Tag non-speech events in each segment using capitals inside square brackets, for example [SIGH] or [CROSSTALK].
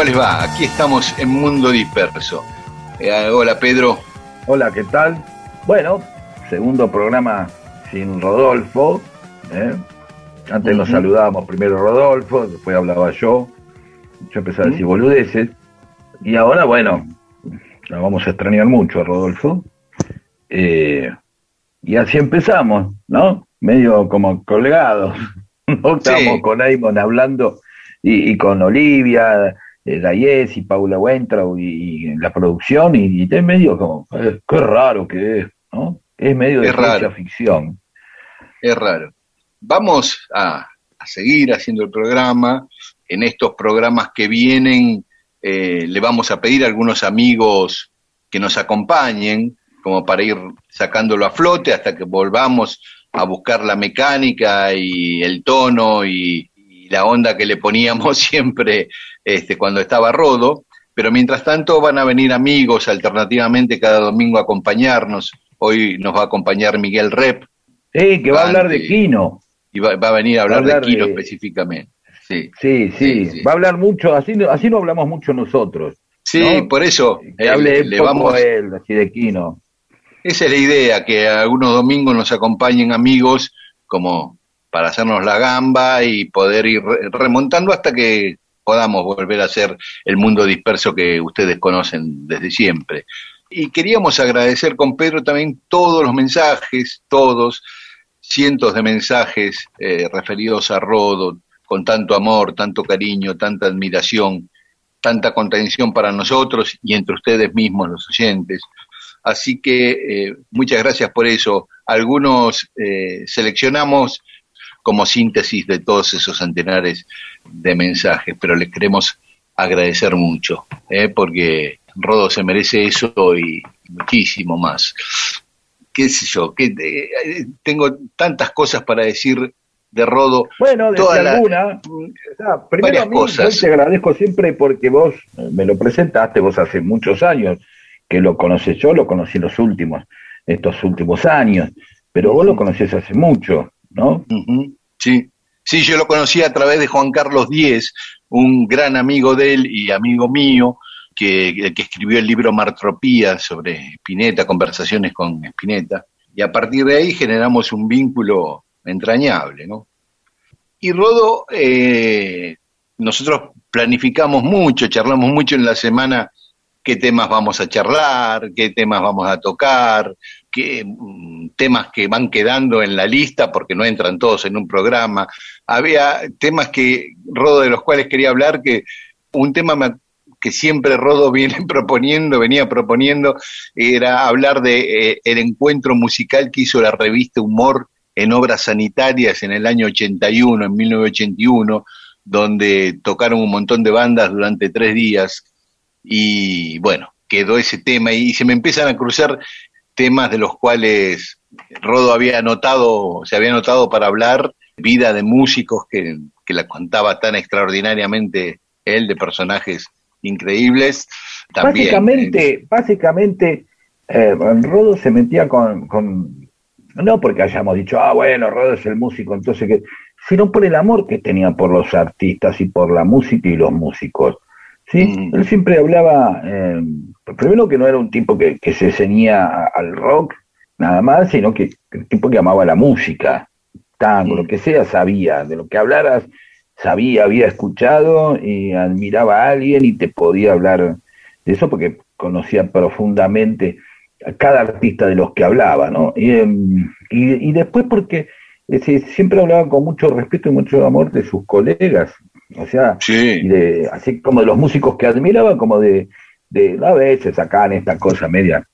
¿Cómo les va? Aquí estamos en Mundo Disperso. Eh, hola, Pedro. Hola, ¿qué tal? Bueno, segundo programa sin Rodolfo. ¿eh? Antes nos saludábamos primero Rodolfo, después hablaba yo. Yo empecé a decir boludeces. Y ahora, bueno, nos vamos a extrañar mucho a Rodolfo. Eh, y así empezamos, ¿no? Medio como colgados. [LAUGHS] ¿no? Estamos con Aymon hablando y, y con Olivia, Dayes y Paula Wentrau y, y la producción, y, y es medio como, eh, qué raro que es, ¿no? Es medio de Es ciencia ficción. Es raro. Vamos a, a seguir haciendo el programa. En estos programas que vienen eh, le vamos a pedir a algunos amigos que nos acompañen, como para ir sacándolo a flote hasta que volvamos a buscar la mecánica y el tono y, y la onda que le poníamos [LAUGHS] siempre este, cuando estaba Rodo. Pero mientras tanto van a venir amigos alternativamente cada domingo a acompañarnos. Hoy nos va a acompañar Miguel Rep, Sí, que va a hablar de. Kino. y va, va a venir a hablar, hablar de Kino de- específicamente. Sí, Sí, sí, Sí, sí. va a hablar mucho, así, no- así no hablamos mucho nosotros. sí ¿no? por eso Que eh, hable le vamos. él, así de Kino. Esa es la idea, que algunos domingos nos acompañen amigos como para hacernos la gamba y poder ir re- remontando hasta que podamos volver a ser el mundo disperso que ustedes conocen desde siempre. Y queríamos agradecer con Pedro también todos los mensajes, todos, cientos de mensajes eh, referidos a Rodo, con tanto amor, tanto cariño, tanta admiración, tanta contención para nosotros y entre ustedes mismos, los oyentes. Así que eh, muchas gracias por eso. Algunos eh, seleccionamos como síntesis de todos esos centenares de mensajes, pero les queremos agradecer mucho, ¿eh? porque Rodo se merece eso y muchísimo más. ¿Qué sé yo? Que, eh, tengo tantas cosas para decir de Rodo. Bueno, Toda desde la- alguna. o sea, primero a mí, cosas. yo te agradezco siempre porque vos eh, me lo presentaste, vos hace muchos años que lo conoces, yo lo conocí los últimos, estos últimos años, pero vos lo conocés hace mucho, ¿no? Sí, sí, yo lo conocí a través de Juan Carlos Díez, un gran amigo de él y amigo mío, que, que escribió el libro Martropía sobre Spinetta, conversaciones con Spinetta, y a partir de ahí generamos un vínculo entrañable, ¿no? Y Rodo, eh, nosotros planificamos mucho, charlamos mucho en la semana qué temas vamos a charlar, qué temas vamos a tocar, qué mm, temas que van quedando en la lista porque no entran todos en un programa. Había temas que Rodo de los cuales quería hablar que un tema que siempre Rodo [LAUGHS] viene proponiendo, venía proponiendo, era hablar de eh, el encuentro musical que hizo la revista Humor en obras sanitarias en el año 81, en 1981, donde tocaron un montón de bandas durante tres días y bueno, quedó ese tema y se me empiezan a cruzar temas de los cuales Rodo había anotado, se había anotado para hablar, vida de músicos que, que la contaba tan extraordinariamente él, de personajes increíbles. También, básicamente, básicamente, eh, Rodo se metía con, con, no porque hayamos dicho, ah, bueno, Rodo es el músico, entonces que, sino por el amor que tenía por los artistas y por la música y los músicos. ¿Sí? Mm. Él siempre hablaba, eh, primero que no era un tipo que, que se ceñía al rock, nada más, sino que, un tipo que amaba la música, tango, Mm. lo que sea, sabía, de lo que hablaras, sabía, había escuchado y admiraba a alguien y te podía hablar eso porque conocía profundamente a cada artista de los que hablaba, ¿no? Y, em, y, después porque siempre hablaba con mucho respeto y mucho amor de sus colegas, o sea, de, así como de los músicos que admiraba, como de, de a veces acá en esta cosa media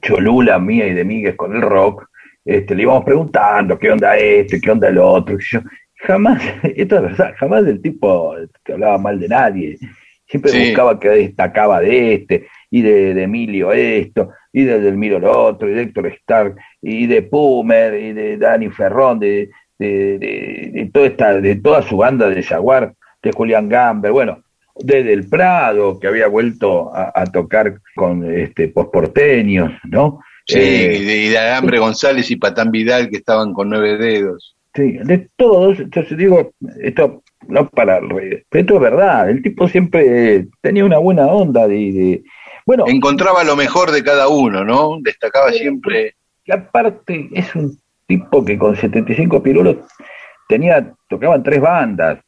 cholula mía y de Miguel con el rock, este, le íbamos preguntando qué onda este, qué onda el otro, yo, jamás, [LAUGHS] esto es verdad, jamás del tipo que hablaba mal de nadie, siempre buscaba que destacaba de este, y de, Emilio esto, y de Delmiro lo otro, y de Héctor Stark, y de Pumer, y de Dani Ferrón, de, de, de, toda esta, de toda su banda de Jaguar, de Julián Gamber, bueno, de Del Prado, que había vuelto a, tocar con este posporteños, ¿no? Sí, eh, y de Agambre González y Patán Vidal, que estaban con nueve dedos. Sí, de todos, entonces digo, esto no para respeto es verdad, el tipo siempre tenía una buena onda de, bueno, encontraba lo mejor de cada uno, ¿no? Destacaba siempre. Y aparte es un tipo que con 75 pirulos tenía, tocaban tres bandas,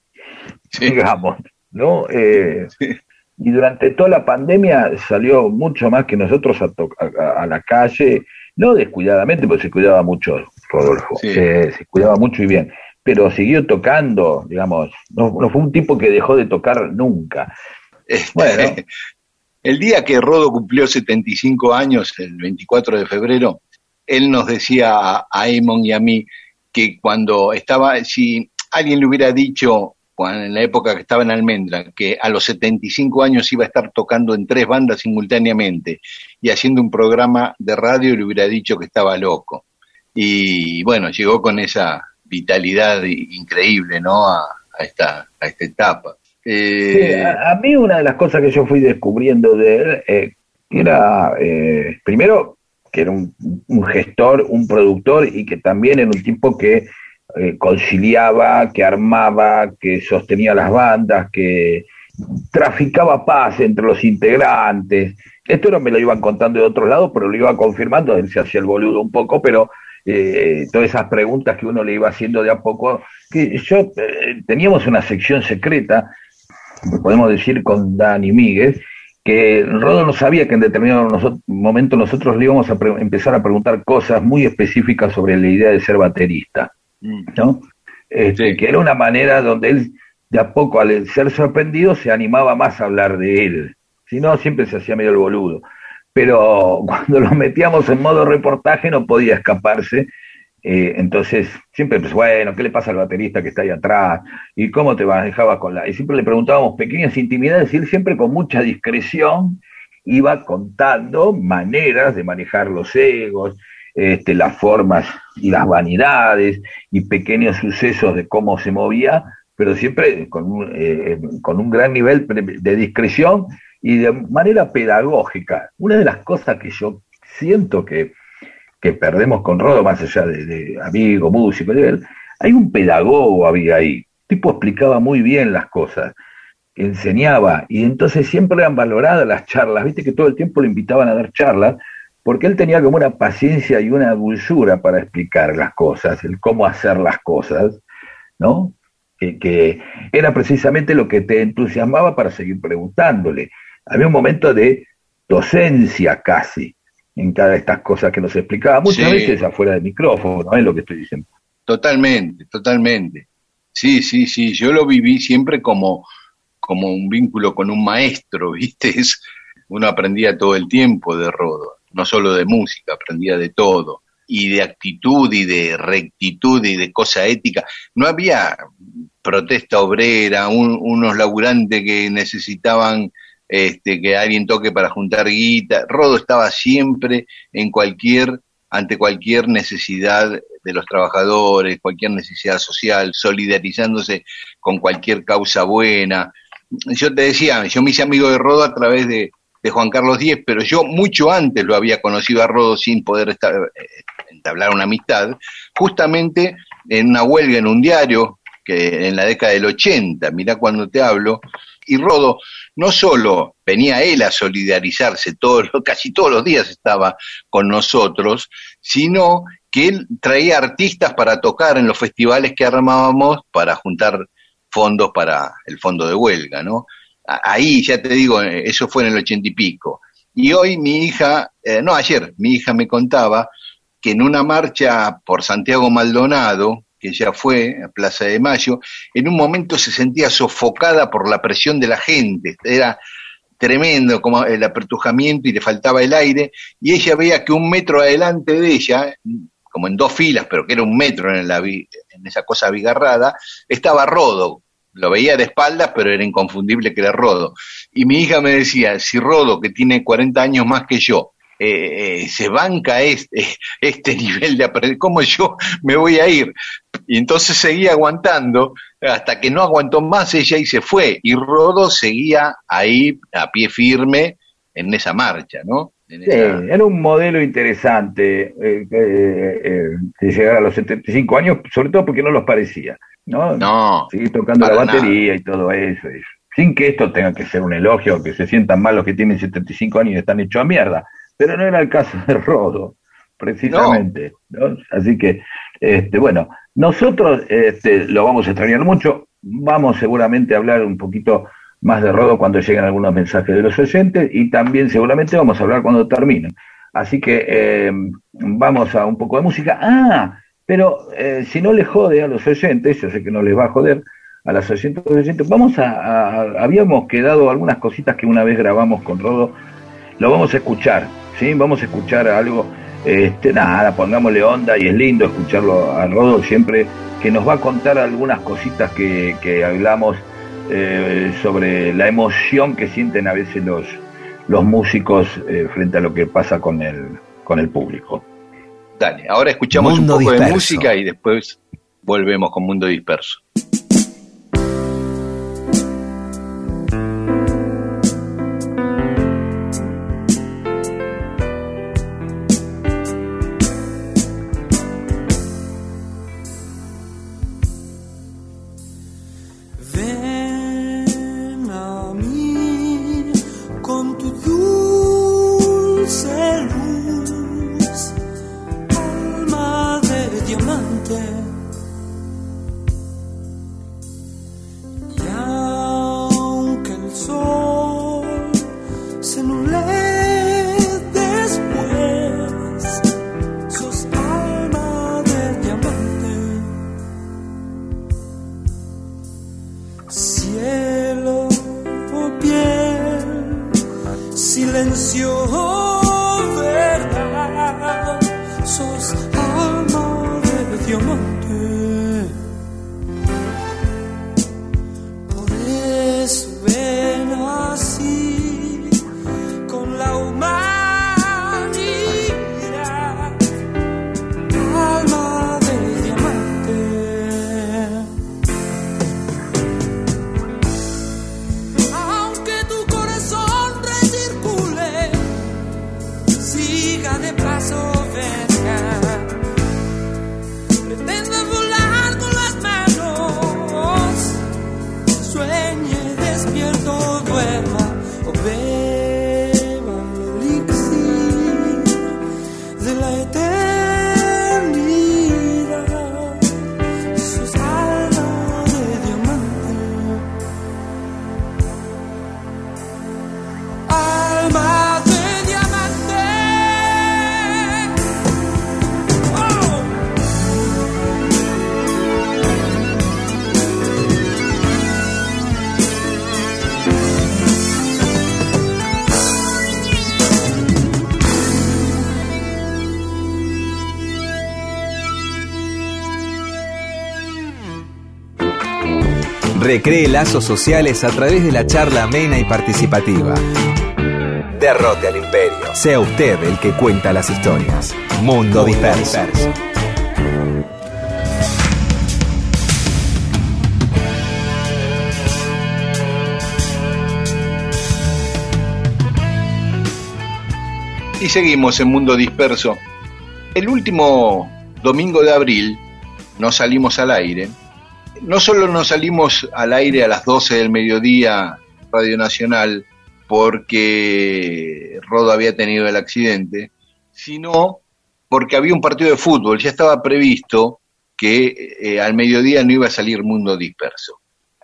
digamos, ¿no? Eh, y durante toda la pandemia salió mucho más que nosotros a, a, la calle, no descuidadamente, porque se cuidaba mucho Rodolfo, eh, se cuidaba mucho y bien, pero siguió tocando, digamos, no, no fue un tipo que dejó de tocar nunca. Este, bueno, [LAUGHS] el día que Rodo cumplió 75 años, el 24 de febrero, él nos decía a, Eamon y a mí que cuando estaba, si alguien le hubiera dicho en la época que estaba en Almendra, que a los 75 años iba a estar tocando en tres bandas simultáneamente y haciendo un programa de radio, le hubiera dicho que estaba loco. Y bueno, llegó con esa vitalidad increíble, ¿no? A, esta, a esta etapa. Eh, a, mí una de las cosas que yo fui descubriendo de él eh, era, eh, primero, que era un, gestor, un productor y que también era un tipo que conciliaba, que armaba, que sostenía las bandas, que traficaba paz entre los integrantes. Esto no me lo iban contando de otro lado, pero lo iba confirmando, él se hacía el boludo un poco, pero todas esas preguntas que uno le iba haciendo de a poco, que yo teníamos una sección secreta podemos decir con Dani Míguez, que Rodo no sabía que en determinado momento nosotros le íbamos a empezar a preguntar cosas muy específicas sobre la idea de ser baterista. ¿No? Este, Que era una manera donde él, de a poco, al ser sorprendido, se animaba más a hablar de él. Si no, siempre se hacía medio el boludo. Pero [LAUGHS] cuando lo metíamos en modo reportaje no podía escaparse eh, entonces, siempre, pues, bueno, ¿qué le pasa al baterista que está ahí atrás? ¿Y cómo te manejabas con la...? Y siempre le preguntábamos pequeñas intimidades y él siempre con mucha discreción iba contando maneras de manejar los egos, este, las formas y las vanidades y pequeños sucesos de cómo se movía, pero siempre con un, eh, con un gran nivel de discreción y de manera pedagógica. Una de las cosas que yo siento que que perdemos con Rodo, más allá de, amigo, músico, hay un pedagogo había ahí. Tipo explicaba muy bien las cosas, enseñaba, y entonces siempre eran valoradas las charlas, viste que todo el tiempo le invitaban a dar charlas, porque él tenía como una paciencia y una dulzura para explicar las cosas, el cómo hacer las cosas, ¿no? Que, que, era precisamente lo que te entusiasmaba para seguir preguntándole. Había un momento de docencia casi, en cada de estas cosas que nos explicaba, muchas veces afuera del micrófono, es lo que estoy diciendo. Totalmente, totalmente. Sí, sí, sí, yo lo viví siempre como, como un vínculo con un maestro, [LAUGHS] ¿viste? uno aprendía todo el tiempo de Rodo, no solo de música, aprendía de todo, y de actitud y de rectitud y de cosa ética. No había protesta obrera, unos laburantes que necesitaban este, que alguien toque para juntar guita. Rodo estaba siempre en cualquier, ante cualquier necesidad de los trabajadores, cualquier necesidad social, solidarizándose con cualquier causa buena. Yo te decía, yo me hice amigo de Rodo a través de, Juan Carlos Díez, pero yo mucho antes lo había conocido a Rodo sin poder eh, entablar una amistad, justamente en una huelga en un diario, que en la década del 80, mirá cuando te hablo, y Rodo no solo venía él a solidarizarse, [LAUGHS] casi todos los días estaba con nosotros, sino que él traía artistas para tocar en los festivales que armábamos para juntar fondos para el fondo de huelga, ¿no? Ahí, ya te digo, eso fue en el ochenta y pico. Y hoy mi hija, eh, no ayer, mi hija me contaba que en una marcha por Santiago Maldonado, que ya fue a Plaza de Mayo, en un momento se sentía sofocada por la presión de la gente, era tremendo como el apertujamiento y le faltaba el aire, y ella veía que un metro adelante de ella, como en dos filas, pero que era un metro en, la, en esa cosa abigarrada, estaba Rodo, lo veía de espaldas, pero era inconfundible que era Rodo. Y mi hija me decía, si Rodo, que tiene 40 años más que yo, eh, eh, se banca este, este [LAUGHS] nivel de aprender, ¿cómo yo me voy a ir? Y entonces seguía aguantando, hasta que no aguantó más ella y se fue. Y Rodo seguía ahí a pie firme en esa marcha, ¿no? era un modelo interesante eh, de llegar a los 75 años, sobre todo porque no los parecía. ¿No? No. Seguir tocando la batería y todo eso, Sin que esto tenga que ser un elogio, que se sientan mal los que tienen 75 años y están hechos a mierda. Pero no era el caso de Rodo, precisamente. Así que, este, bueno, nosotros este, lo vamos a extrañar mucho. Vamos seguramente a hablar un poquito más de Rodo cuando lleguen algunos mensajes de los oyentes y también seguramente vamos a hablar cuando terminen. Así que eh, vamos a un poco de música. Ah, pero eh, si no le jode a los oyentes, yo sé que no les va a joder a las oyentes, oyentes vamos a, habíamos quedado algunas cositas que una vez grabamos con Rodo, lo vamos a escuchar, ¿sí? Vamos a escuchar algo, este, nada, pongámosle onda y es lindo escucharlo a Rodo siempre, que nos va a contar algunas cositas que, hablamos eh, sobre la emoción que sienten a veces los, los músicos eh, frente a lo que pasa con el, con el público. Dale, ahora escuchamos un poco de música y después volvemos con Mundo Disperso. Recree lazos sociales a través de la charla amena y participativa. Derrote al imperio. Sea usted el que cuenta las historias. Mundo, disperso. Y seguimos en Mundo Disperso. El último domingo de abril nos salimos al aire no solo nos salimos al aire a las 12 del mediodía, Radio Nacional, porque Rodo había tenido el accidente, sino porque había un partido de fútbol, ya estaba previsto que eh, al mediodía no iba a salir mundo disperso.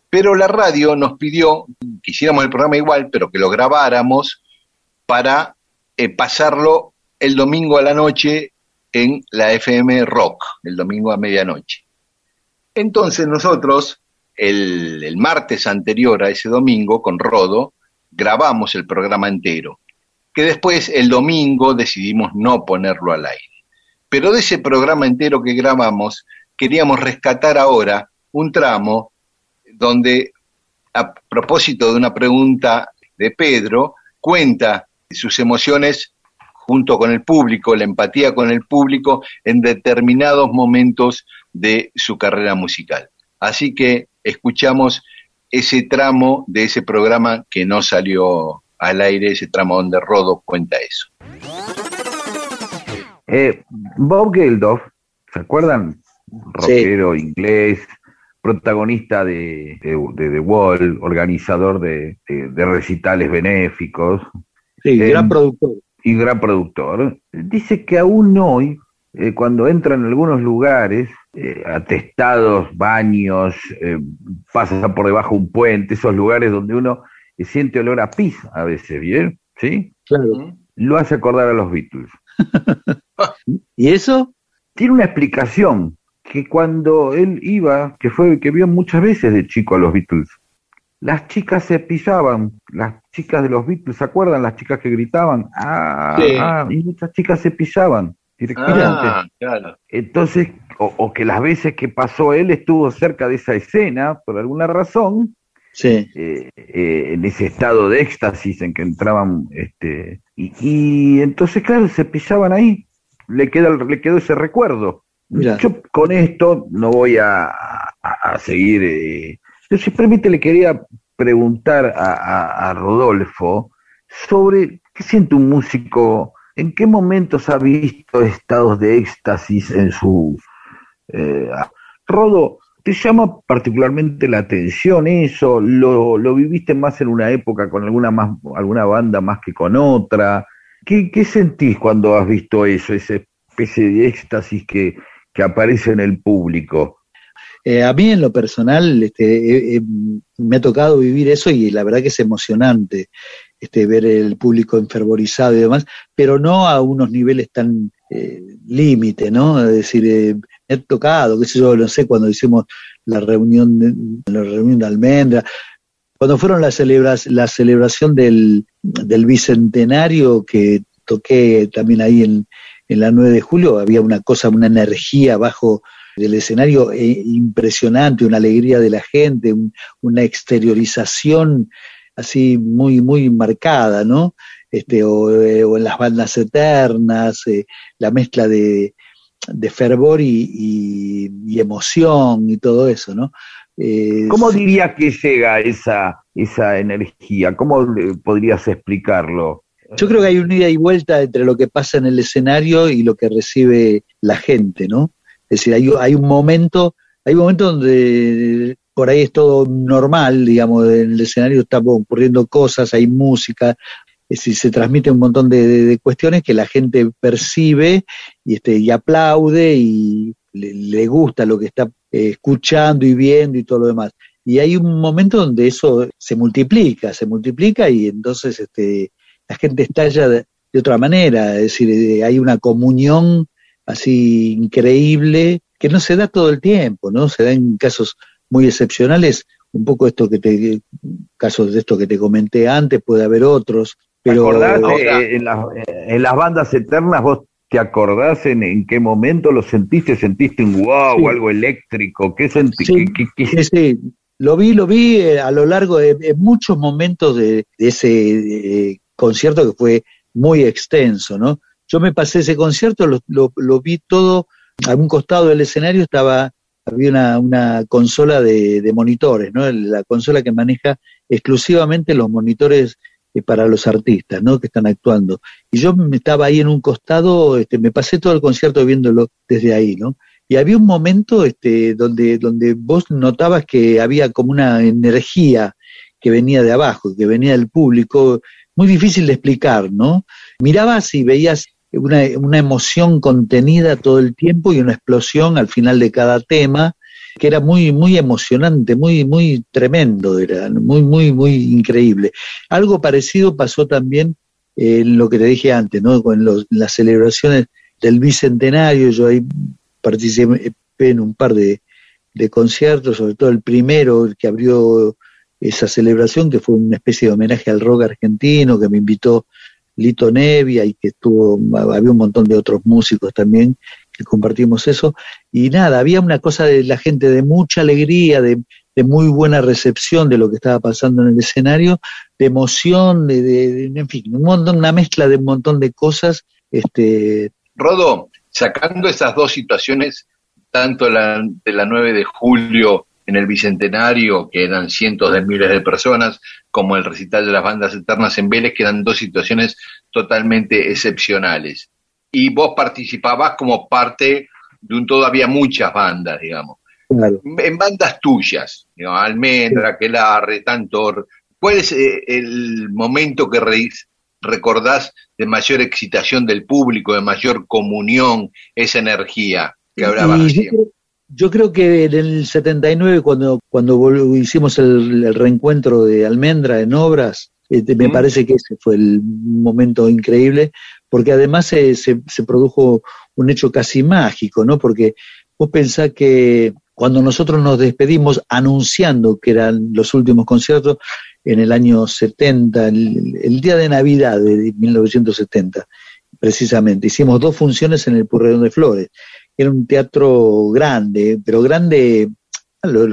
Pero la radio nos pidió que hiciéramos el programa igual, pero que lo grabáramos para eh, pasarlo el domingo a la noche en la FM Rock, el domingo a medianoche. Entonces nosotros, el, martes anterior a ese domingo, con Rodo, grabamos el programa entero, que después el domingo decidimos no ponerlo al aire. Pero de ese programa entero que grabamos, queríamos rescatar ahora un tramo donde, a propósito de una pregunta de Pedro, cuenta sus emociones junto con el público, la empatía con el público en determinados momentos de su carrera musical. Así que escuchamos ese tramo de ese programa que no salió al aire, ese tramo donde Rodo cuenta eso. Eh, Bob Geldof, ¿se acuerdan? Rockero inglés, protagonista de, The Wall, organizador de, recitales benéficos. Sí, gran productor. Y gran productor. Dice que aún hoy, eh, cuando entra en algunos lugares, eh, atestados, baños, eh, pasa por debajo un puente, esos lugares donde uno siente olor a pis a veces, ¿bien? ¿Sí? Claro. Lo hace acordar a los Beatles. [LAUGHS] ¿Y eso? Tiene una explicación que cuando él iba, que fue que vio muchas veces de chico a los Beatles, las chicas se pisaban, las chicas de los Beatles, ¿se acuerdan? Las chicas que gritaban, ah, ah y muchas chicas se pisaban directamente. Ah, claro. Entonces, o, que las veces que pasó él estuvo cerca de esa escena, por alguna razón, sí. Eh, eh, en ese estado de éxtasis en que entraban, este, y, entonces, claro, se pisaban ahí, le, queda, le quedó ese recuerdo. Yo con esto no voy a, seguir. Eh, yo simplemente le quería preguntar a, Rodolfo sobre qué siente un músico, en qué momentos ha visto estados de éxtasis en su... Eh, Rodo, ¿te llama particularmente la atención eso? ¿Lo, ¿Lo, viviste más en una época con alguna, más, alguna banda más que con otra? ¿Qué, ¿Qué sentís cuando has visto eso, esa especie de éxtasis que, que aparece en el público. Eh, a mí en lo personal este, me ha tocado vivir eso y la verdad que es emocionante este, ver el público enfervorizado y demás, pero no a unos niveles tan eh, límite, ¿no? Es decir, ha tocado, qué sé yo, no sé, cuando hicimos la reunión de, la reunión de Almendra, cuando fueron la, la celebración del, del bicentenario que toqué también ahí en, en la 9 de julio había una cosa, una energía bajo del escenario eh, impresionante, una alegría de la gente, una exteriorización así muy, muy marcada, ¿no? Este, o, eh, en las bandas eternas, eh, la mezcla de, fervor y, emoción y todo eso, ¿no? ¿Cómo diría que llega esa, esa energía? ¿Cómo podrías explicarlo? Yo creo que hay un ida y vuelta entre lo que pasa en el escenario y lo que recibe la gente, ¿no? Es decir, hay, hay un momento, hay un momento donde por ahí es todo normal, digamos, en el escenario están ocurriendo cosas, hay música, es decir, se transmite un montón de, cuestiones que la gente percibe y, este, y aplaude y le, gusta lo que está eh, escuchando y viendo y todo lo demás. Y hay un momento donde eso se multiplica, se multiplica y entonces este, la gente estalla de, otra manera, es decir, eh, hay una comunión así increíble que no se da todo el tiempo, ¿no? Se da en casos muy excepcionales, un poco esto que te, casos de esto que te comenté antes, puede haber otros, pero... ¿Te en, en, las bandas eternas vos te acordás en, qué momento lo sentiste? ¿Sentiste un wow o algo eléctrico? ¿Qué sentiste? Sí, lo vi, lo vi eh, a lo largo de, muchos momentos de, ese concierto que fue muy extenso, ¿no? Yo me pasé ese concierto, lo, lo, vi todo, a un costado del escenario estaba, había una, una consola de, de, monitores, ¿no? La consola que maneja exclusivamente los monitores eh, para los artistas, ¿no? Que están actuando. Y yo estaba ahí en un costado, este, me pasé todo el concierto viéndolo desde ahí, ¿no? Y había un momento este, donde, donde vos notabas que había como una energía que venía de abajo, que venía del público, muy difícil de explicar, ¿no? Mirabas y veías una, emoción contenida todo el tiempo y una explosión al final de cada tema, que era muy, muy emocionante, muy, muy tremendo, era muy, muy, muy increíble. Algo parecido pasó también en lo que te dije antes, ¿no? Con las celebraciones del bicentenario, yo ahí participé en un par de, de conciertos, sobre todo el primero que abrió esa celebración, que fue una especie de homenaje al rock argentino, que me invitó Lito Nevia y que estuvo, había un montón de otros músicos también compartimos eso. Y nada, había una cosa de la gente de mucha alegría, de, muy buena recepción de lo que estaba pasando en el escenario, de emoción, de, en fin, un montón, una mezcla de un montón de cosas. Este... Rodo, sacando esas dos situaciones, tanto la, de la 9 de julio en el Bicentenario, que eran cientos de miles de personas, como el recital de las bandas eternas en Vélez, que eran dos situaciones totalmente excepcionales. Y vos participabas como parte de un todavía muchas bandas, digamos. En bandas tuyas, digamos, Almendra, Quelarre, Tantor. ¿Cuál es eh, el momento que recordás de mayor excitación del público, de mayor comunión, esa energía que hablaba yo creo que en el 79, cuando, cuando hicimos el, reencuentro de Almendra en obras, este, me parece que ese fue el momento increíble, porque además se, se, produjo un hecho casi mágico, ¿no? Porque vos pensás que cuando nosotros nos despedimos anunciando que eran los últimos conciertos en el año 70, el, día de Navidad de 1970, precisamente, hicimos dos funciones en el Purredón de Flores era un teatro grande, pero grande,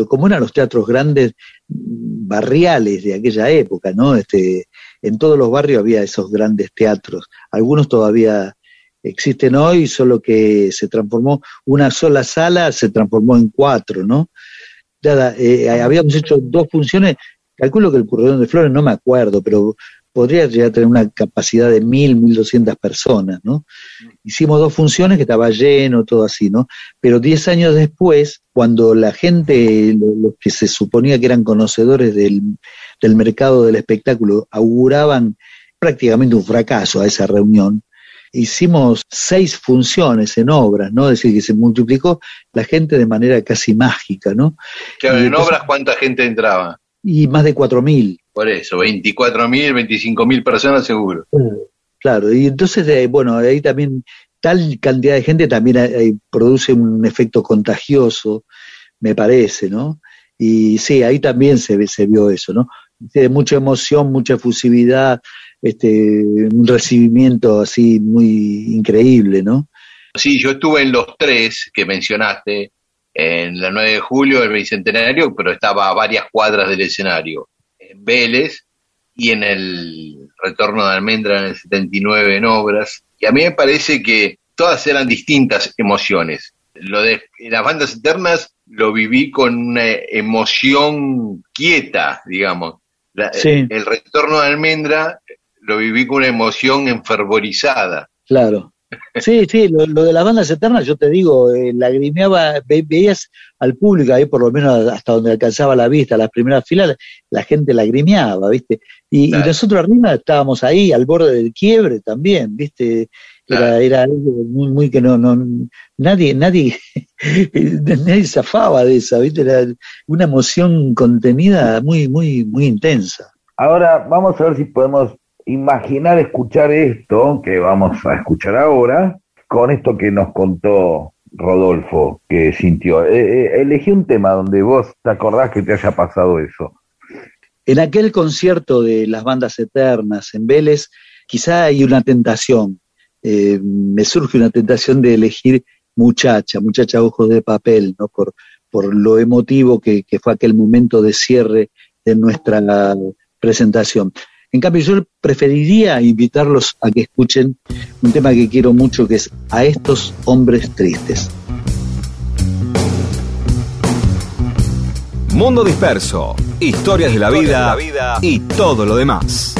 como eran los teatros grandes barriales de aquella época, ¿no? Este, en todos los barrios había esos grandes teatros. Algunos todavía existen hoy, solo que se transformó, una sola sala se transformó en cuatro, ¿no? Eh, habíamos hecho dos funciones, calculo que el Corredor de Flores, no me acuerdo, pero podría llegar a tener una capacidad de mil, mil doscientas personas, ¿no? Hicimos dos funciones que estaba lleno, todo así, ¿no? Pero diez años después, cuando la gente, los que se suponía que eran conocedores del, del mercado del espectáculo, auguraban prácticamente un fracaso a esa reunión, hicimos seis funciones en obras, ¿no? Es decir, que se multiplicó la gente de manera casi mágica, ¿no? Claro, en obras, ¿cuánta gente entraba? Y más de cuatro mil. Por eso, 24 mil, 25 mil personas seguro. Claro, y entonces, eh, bueno, ahí también tal cantidad de gente también eh, produce un efecto contagioso, me parece, ¿no? Y sí, ahí también se, se vio eso, ¿no? De mucha emoción, mucha efusividad, este, un recibimiento así muy increíble, ¿no? Sí, yo estuve en los tres que mencionaste, en la 9 de julio, el Bicentenario, pero estaba a varias cuadras del escenario. Vélez y en el Retorno de Almendra en el 79 en Obras. Y a mí me parece que todas eran distintas emociones. Lo de las bandas eternas lo viví con una emoción quieta, digamos. El Retorno de Almendra lo viví con una emoción enfervorizada. Claro. Sí, sí, lo, de las bandas eternas, yo te digo, eh, lagrimeaba, veías al público ahí por lo menos hasta donde alcanzaba la vista, las primeras filas, la gente lagrimeaba, ¿viste? Y, nosotros arriba estábamos ahí al borde del quiebre también, ¿viste? Era, era algo muy, muy que no, no, nadie, nadie, [LAUGHS] nadie zafaba de esa, ¿viste? Era una emoción contenida muy, muy, muy intensa. Ahora vamos a ver si podemos imaginar escuchar esto que vamos a escuchar ahora con esto que nos contó Rodolfo que sintió. Eh, eh, elegí un tema donde vos te acordás que te haya pasado eso. En aquel concierto de las bandas eternas en Vélez, quizá hay una tentación. Eh, me surge una tentación de elegir muchacha, muchacha ojos de papel, ¿no? Por, por lo emotivo que, que fue aquel momento de cierre de nuestra presentación. En cambio, yo preferiría invitarlos a que escuchen un tema que quiero mucho, que es A estos hombres tristes. Mundo disperso, historias de la, vida, de la vida y todo lo demás.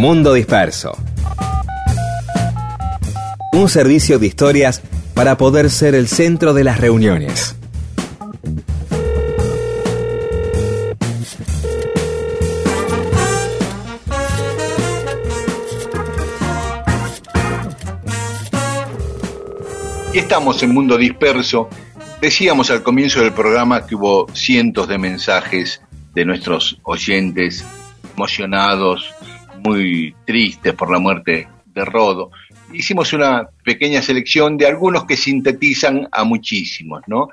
Mundo Disperso. Un servicio de historias para poder ser el centro de las reuniones. Y estamos en Mundo Disperso. Decíamos al comienzo del programa que hubo cientos de mensajes de nuestros oyentes emocionados, muy tristes por la muerte de Rodo. Hicimos una pequeña selección de algunos que sintetizan a muchísimos, ¿no?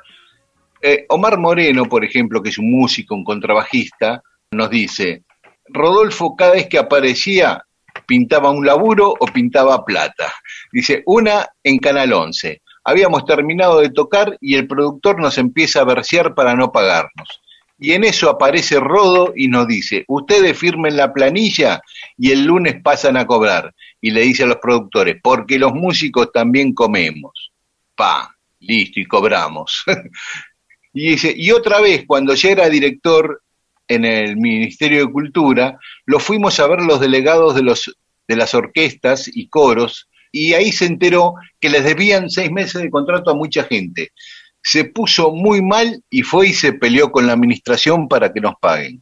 Eh, Omar Moreno, por ejemplo, que es un músico, un contrabajista, nos dice, Rodolfo cada vez que aparecía pintaba un laburo o pintaba plata. Dice, una en Canal 11. Habíamos terminado de tocar y el productor nos empieza a versear para no pagarnos. Y en eso aparece Rodo y nos dice, ustedes firmen la planilla y el lunes pasan a cobrar. Y le dice a los productores, porque los músicos también comemos. Pa, listo, y cobramos. [LAUGHS] y dice, y otra vez, cuando ya era director en el Ministerio de Cultura, lo fuimos a ver los delegados de, los, de las orquestas y coros, y ahí se enteró que les debían seis meses de contrato a mucha gente se puso muy mal y fue y se peleó con la administración para que nos paguen.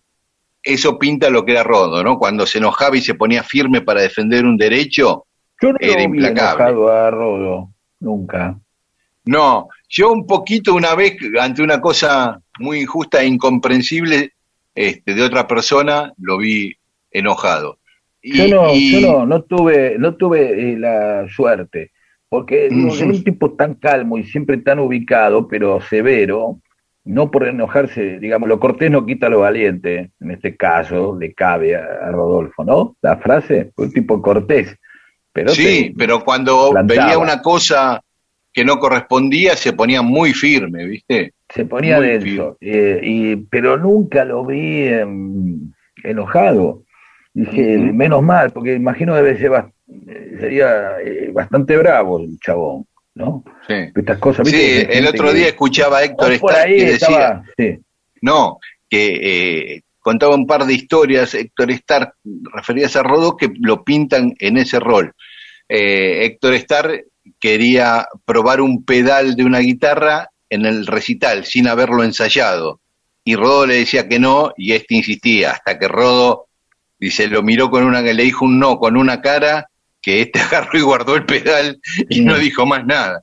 Eso pinta lo que era Rodo, ¿no? Cuando se enojaba y se ponía firme para defender un derecho, yo no era implacable. enojado a Rodo, nunca. No, yo un poquito una vez ante una cosa muy injusta e incomprensible este, de otra persona lo vi enojado. yo no, yo no, no tuve, no tuve eh, la suerte porque [CLEARS THROAT] es un tipo tan calmo y siempre tan ubicado, pero severo, no por enojarse, digamos, lo cortés no quita lo valiente, en este caso le cabe a, Rodolfo, ¿no? La frase, un tipo cortés. Pero sí, pero cuando veía una cosa que no correspondía, se ponía muy firme, ¿viste? Se ponía denso, eh, y, pero nunca lo vi em, enojado. Dije, menos mal, porque imagino debe ser sería eh, bastante bravo el chabón, ¿no? Sí. Estas cosas, Sí, el otro día escuchaba a Héctor Stark que decía, no, que eh, contaba un par de historias, Héctor Stark, referidas a Rodo, que lo pintan en ese rol. Eh, Héctor Stark quería probar un pedal de una guitarra en el recital sin haberlo ensayado. Y Rodo le decía que no, y este insistía, hasta que Rodo, dice, lo miró con una, le dijo un no con una cara, que este [LAUGHS] agarró y guardó el pedal y no dijo más nada.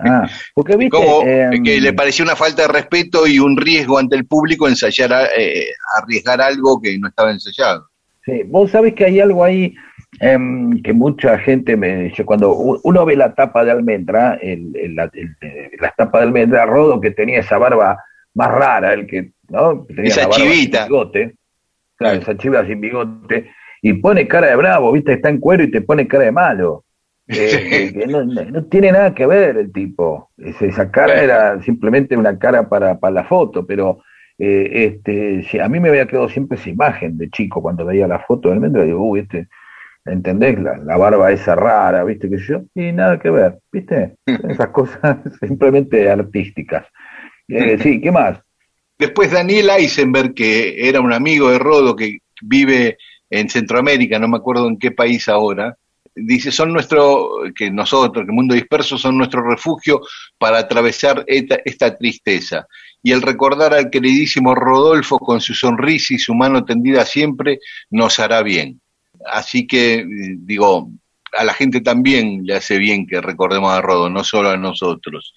Ah, porque viste, Como em, que le pareció una falta de respeto y un riesgo ante el público ensayar, eh, arriesgar algo que no estaba ensayado. Sí, vos sabés que hay algo ahí em, que mucha gente me dice, cuando uno ve la tapa de almendra, el, la, tapa de almendra, Rodo que tenía esa barba más rara, el que, ¿no? Tenía esa chivita. bigote, claro, esa chiva sin bigote, y pone cara de bravo, viste, está en cuero y te pone cara de malo. [LAUGHS] Eh, eh, no, tiene nada que ver el tipo. esa cara era simplemente una cara para, para la foto, pero eh, este, a mí me había quedado siempre esa imagen de chico cuando veía la foto del metro, digo, uy, este, ¿entendés? La, barba esa rara, ¿viste? Que yo, y nada que ver, ¿viste? [LAUGHS] Esas cosas [LAUGHS] simplemente artísticas. sí, ¿qué más? Después Daniel Eisenberg, que era un amigo de Rodo que vive en Centroamérica, no me acuerdo en qué país ahora, dice, son nuestro, que nosotros, que el mundo disperso, son nuestro refugio para atravesar esta, tristeza. Y el recordar al queridísimo Rodolfo con su sonrisa y su mano tendida siempre nos hará bien. Así que, digo, a la gente también le hace bien que recordemos a Rodo, no solo a nosotros.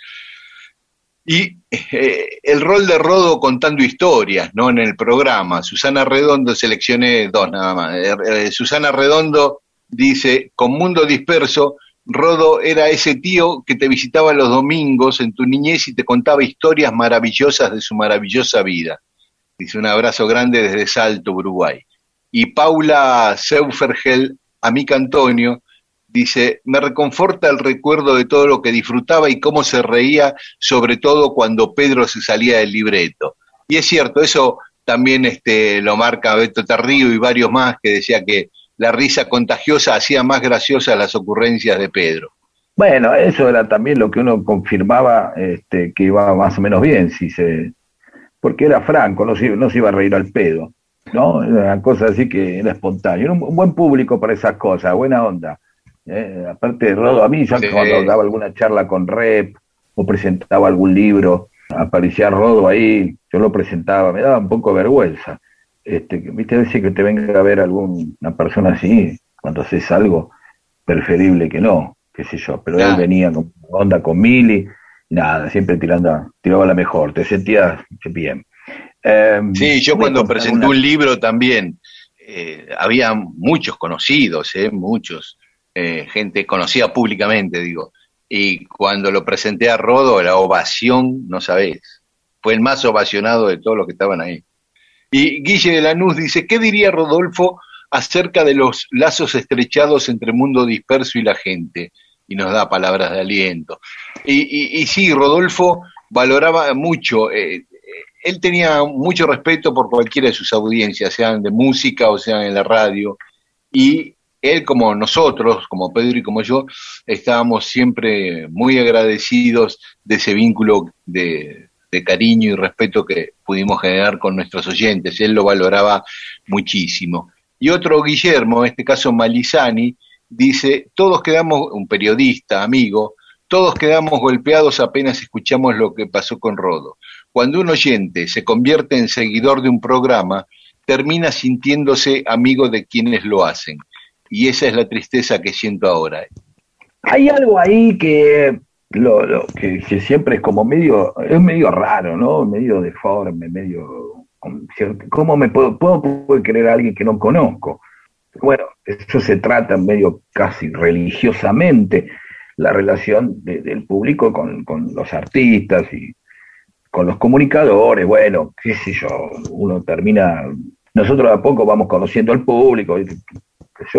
Y eh, el rol de Rodo contando historias, ¿no? En el programa. Susana Redondo, seleccioné dos nada más. Eh, eh, Susana Redondo dice, con Mundo Disperso, Rodo era ese tío que te visitaba los domingos en tu niñez y te contaba historias maravillosas de su maravillosa vida. Dice un abrazo grande desde Salto, Uruguay. Y Paula Seufergel, amiga Antonio, dice, me reconforta el recuerdo de todo lo que disfrutaba y cómo se reía, sobre todo cuando Pedro se salía del libreto. Y es cierto, eso también este, lo marca Beto Tarrío y varios más que decía que la risa contagiosa hacía más graciosas las ocurrencias de Pedro. Bueno, eso era también lo que uno confirmaba este, que iba más o menos bien, si se, porque era franco, no se, no se iba a reír al pedo. ¿no? Una cosa así que era espontáneo. un, buen público para esas cosas, buena onda. ¿Eh? aparte de Rodo, a mí ya cuando daba alguna charla con Rep o presentaba algún libro, aparecía Rodo ahí, yo lo presentaba, me daba un poco de vergüenza. Este, viste, a veces que te venga a ver alguna persona así, cuando haces algo, preferible que no, qué sé yo, pero él venía con onda con Mili, nada, siempre tirando, tiraba la mejor, te sentías bien. Em, sí, yo cuando presenté un libro también, eh, había muchos conocidos, eh, muchos, eh, gente conocida públicamente, digo, y cuando lo presenté a Rodo, la ovación, no sabés, fue el más ovacionado de todos los que estaban ahí. Y Guille de Lanús dice, ¿qué diría Rodolfo acerca de los lazos estrechados entre mundo disperso y la gente? Y nos da palabras de aliento. Y, sí, Rodolfo valoraba mucho, eh, él tenía mucho respeto por cualquiera de sus audiencias, sean de música o sean en la radio, y él como nosotros, como Pedro y como yo, estábamos siempre muy agradecidos de ese vínculo de, cariño y respeto que pudimos generar con nuestros oyentes. Él lo valoraba muchísimo. Y otro Guillermo, en este caso Malizani, dice, todos quedamos, un periodista, amigo, todos quedamos golpeados apenas escuchamos lo que pasó con Rodo. Cuando un oyente se convierte en seguidor de un programa, termina sintiéndose amigo de quienes lo hacen. Y esa es la tristeza que siento ahora. Hay algo ahí que, lo, que, siempre es como medio, es medio raro, ¿no? Medio deforme, medio... ¿Cómo me puedo, puedo, puedo creer a alguien que no conozco? Bueno, eso se trata medio casi religiosamente, la relación del público con, con los artistas y con los comunicadores, bueno, qué sé yo, uno termina, nosotros a poco vamos conociendo al público,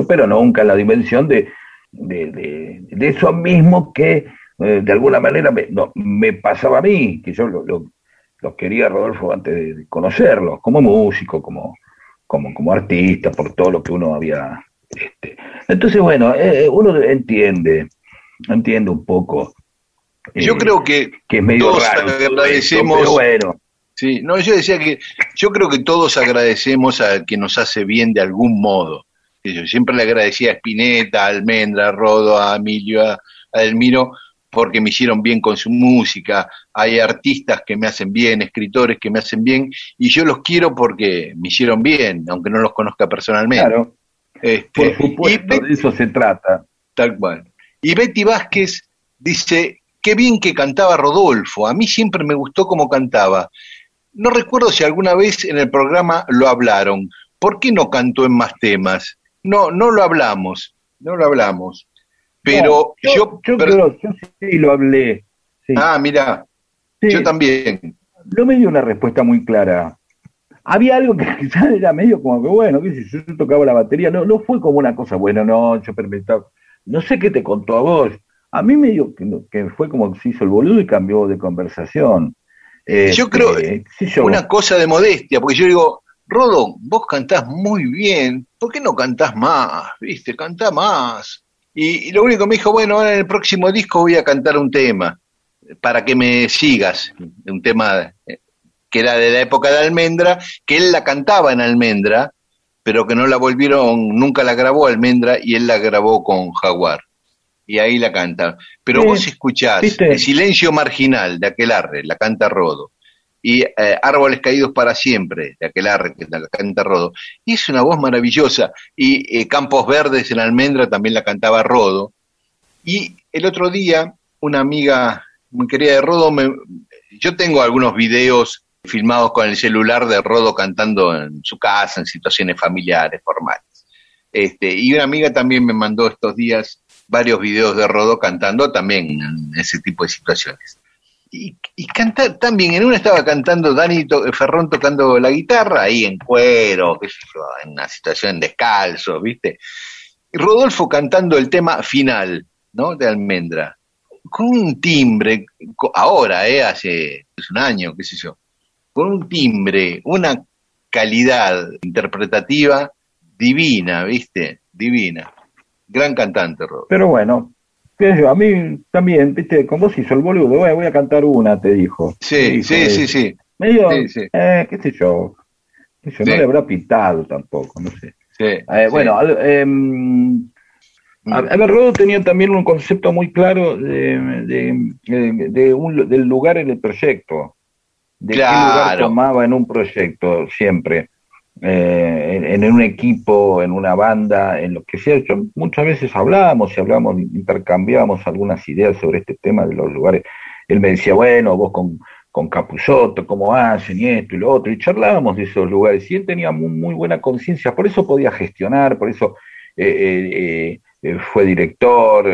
pero nunca en la dimensión de, de, de, eso mismo que eh, de alguna manera me, no, me pasaba a mí, que yo lo, lo, quería Rodolfo antes de conocerlo, como músico, como, como, como artista, por todo lo que uno había... Este. Entonces, bueno, eh, eh, uno entiende, entiende un poco. yo creo que, que es medio todos agradecemos. bueno. Sí, no, yo decía que yo creo que todos agradecemos a que nos hace bien de algún modo. Yo siempre le agradecía a Spinetta, a Almendra, a Rodo, a Emilio, a, Elmiro, porque me hicieron bien con su música. Hay artistas que me hacen bien, escritores que me hacen bien, y yo los quiero porque me hicieron bien, aunque no los conozca personalmente. Claro. Este, Por supuesto, de eso se trata. Tal cual. Y Betty Vázquez dice, qué bien que cantaba Rodolfo, a mí siempre me gustó cómo cantaba. No recuerdo si alguna vez en el programa lo hablaron. ¿Por qué no cantó en más temas? No, no lo hablamos, no lo hablamos. Pero yo, yo, sí lo hablé. Ah, mira, yo también. No me dio una respuesta muy clara. Había algo que [LAUGHS] quizás era medio como que, bueno, que si yo tocaba la batería, no, no fue como una cosa, bueno, no, yo permitaba. No sé qué te contó a vos. A mí me dio que, que fue como que se hizo el boludo y cambió de conversación. yo creo, este, una cosa de modestia, porque yo digo, Rodo, vos cantás muy bien, ¿por qué no cantás más? ¿Viste? Cantá más. Y, lo único que me dijo, bueno, ahora en el próximo disco voy a cantar un tema, para que me sigas, un tema eh, que era de la época de Almendra, que él la cantaba en Almendra, pero que no la volvieron, nunca la grabó Almendra y él la grabó con Jaguar. Y ahí la canta. Pero vos escuchás El silencio marginal de aquel arre, la canta Rodo y eh, Árboles Caídos para Siempre, de aquel arre que la canta Rodo. Y es una voz maravillosa. Y eh, Campos Verdes en Almendra también la cantaba Rodo. Y el otro día, una amiga muy querida de Rodo, me, yo tengo algunos videos filmados con el celular de Rodo cantando en su casa, en situaciones familiares, formales. Este, y una amiga también me mandó estos días varios videos de Rodo cantando también en ese tipo de situaciones y, y cantar también, en una estaba cantando Dani Ferrón tocando la guitarra, ahí en cuero, qué sé yo, en una situación descalzo, ¿viste? Y Rodolfo cantando el tema final, ¿no? De Almendra, con un timbre, ahora, ¿eh? Hace un año, qué sé yo, con un timbre, una calidad interpretativa divina, ¿viste? Divina. Gran cantante, Rodolfo. Pero bueno, a mí también, viste, con vos hizo el boludo, voy, a cantar una, te dijo. Sí, sí, sí, sí. Medio, Eh, qué sé yo. Eso no le habrá pitado tampoco, no sé. Eh, bueno, em, a, ver, Rodo tenía también un concepto muy claro de, del lugar en el proyecto, de qué lugar tomaba en un proyecto siempre, eh, en, un equipo, en una banda, en lo que sea. muchas veces hablábamos y hablábamos, intercambiábamos algunas ideas sobre este tema de los lugares. Él me decía, bueno, vos con, con cómo hacen y esto y lo otro, y charlábamos de esos lugares, y él tenía muy, buena conciencia, por eso podía gestionar, por eso eh, eh, fue director.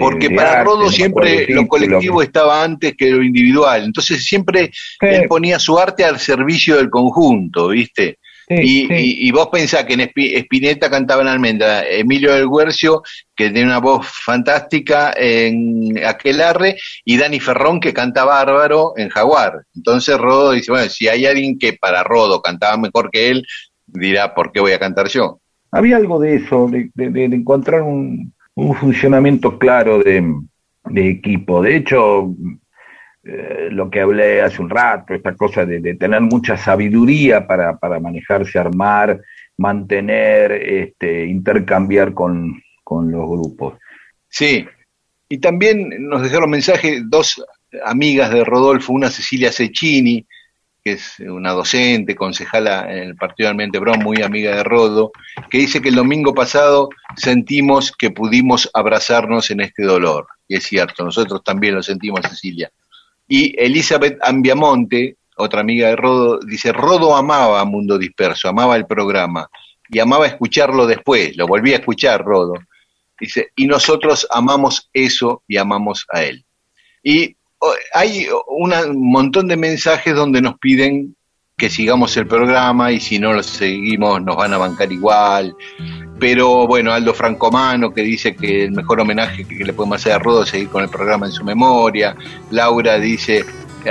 Porque para Rodo siempre lo colectivo estaba antes que lo individual, entonces siempre él ponía su arte al servicio del conjunto, ¿viste? y, vos pensás que en Espineta cantaba en Almendra, Emilio del Guercio, que tiene una voz fantástica en Aquelarre, y Dani Ferrón, que canta bárbaro en Jaguar. Entonces Rodo dice, bueno, si hay alguien que para Rodo cantaba mejor que él, dirá, ¿por qué voy a cantar yo? Había algo de eso, de, encontrar un, funcionamiento claro de, equipo. De hecho, eh, lo que hablé hace un rato, esta cosa de, tener mucha sabiduría para, para, manejarse, armar, mantener, este, intercambiar con, los grupos. Sí, y también nos dejaron mensaje dos amigas de Rodolfo, una Cecilia Cecchini, que es una docente, concejala en el Partido de Almente muy amiga de Rodo, que dice que el domingo pasado sentimos que pudimos abrazarnos en este dolor. Y es cierto, nosotros también lo sentimos, Cecilia. Y Elizabeth Ambiamonte, otra amiga de Rodo, dice, Rodo amaba Mundo Disperso, amaba el programa y amaba escucharlo después, lo volví a escuchar Rodo. Dice, y nosotros amamos eso y amamos a él. Y hay un montón de mensajes donde nos piden que sigamos el programa y si no lo seguimos nos van a bancar igual. Pero bueno, Aldo Francomano que dice que el mejor homenaje que le podemos hacer a Rodo es seguir con el programa en su memoria. Laura dice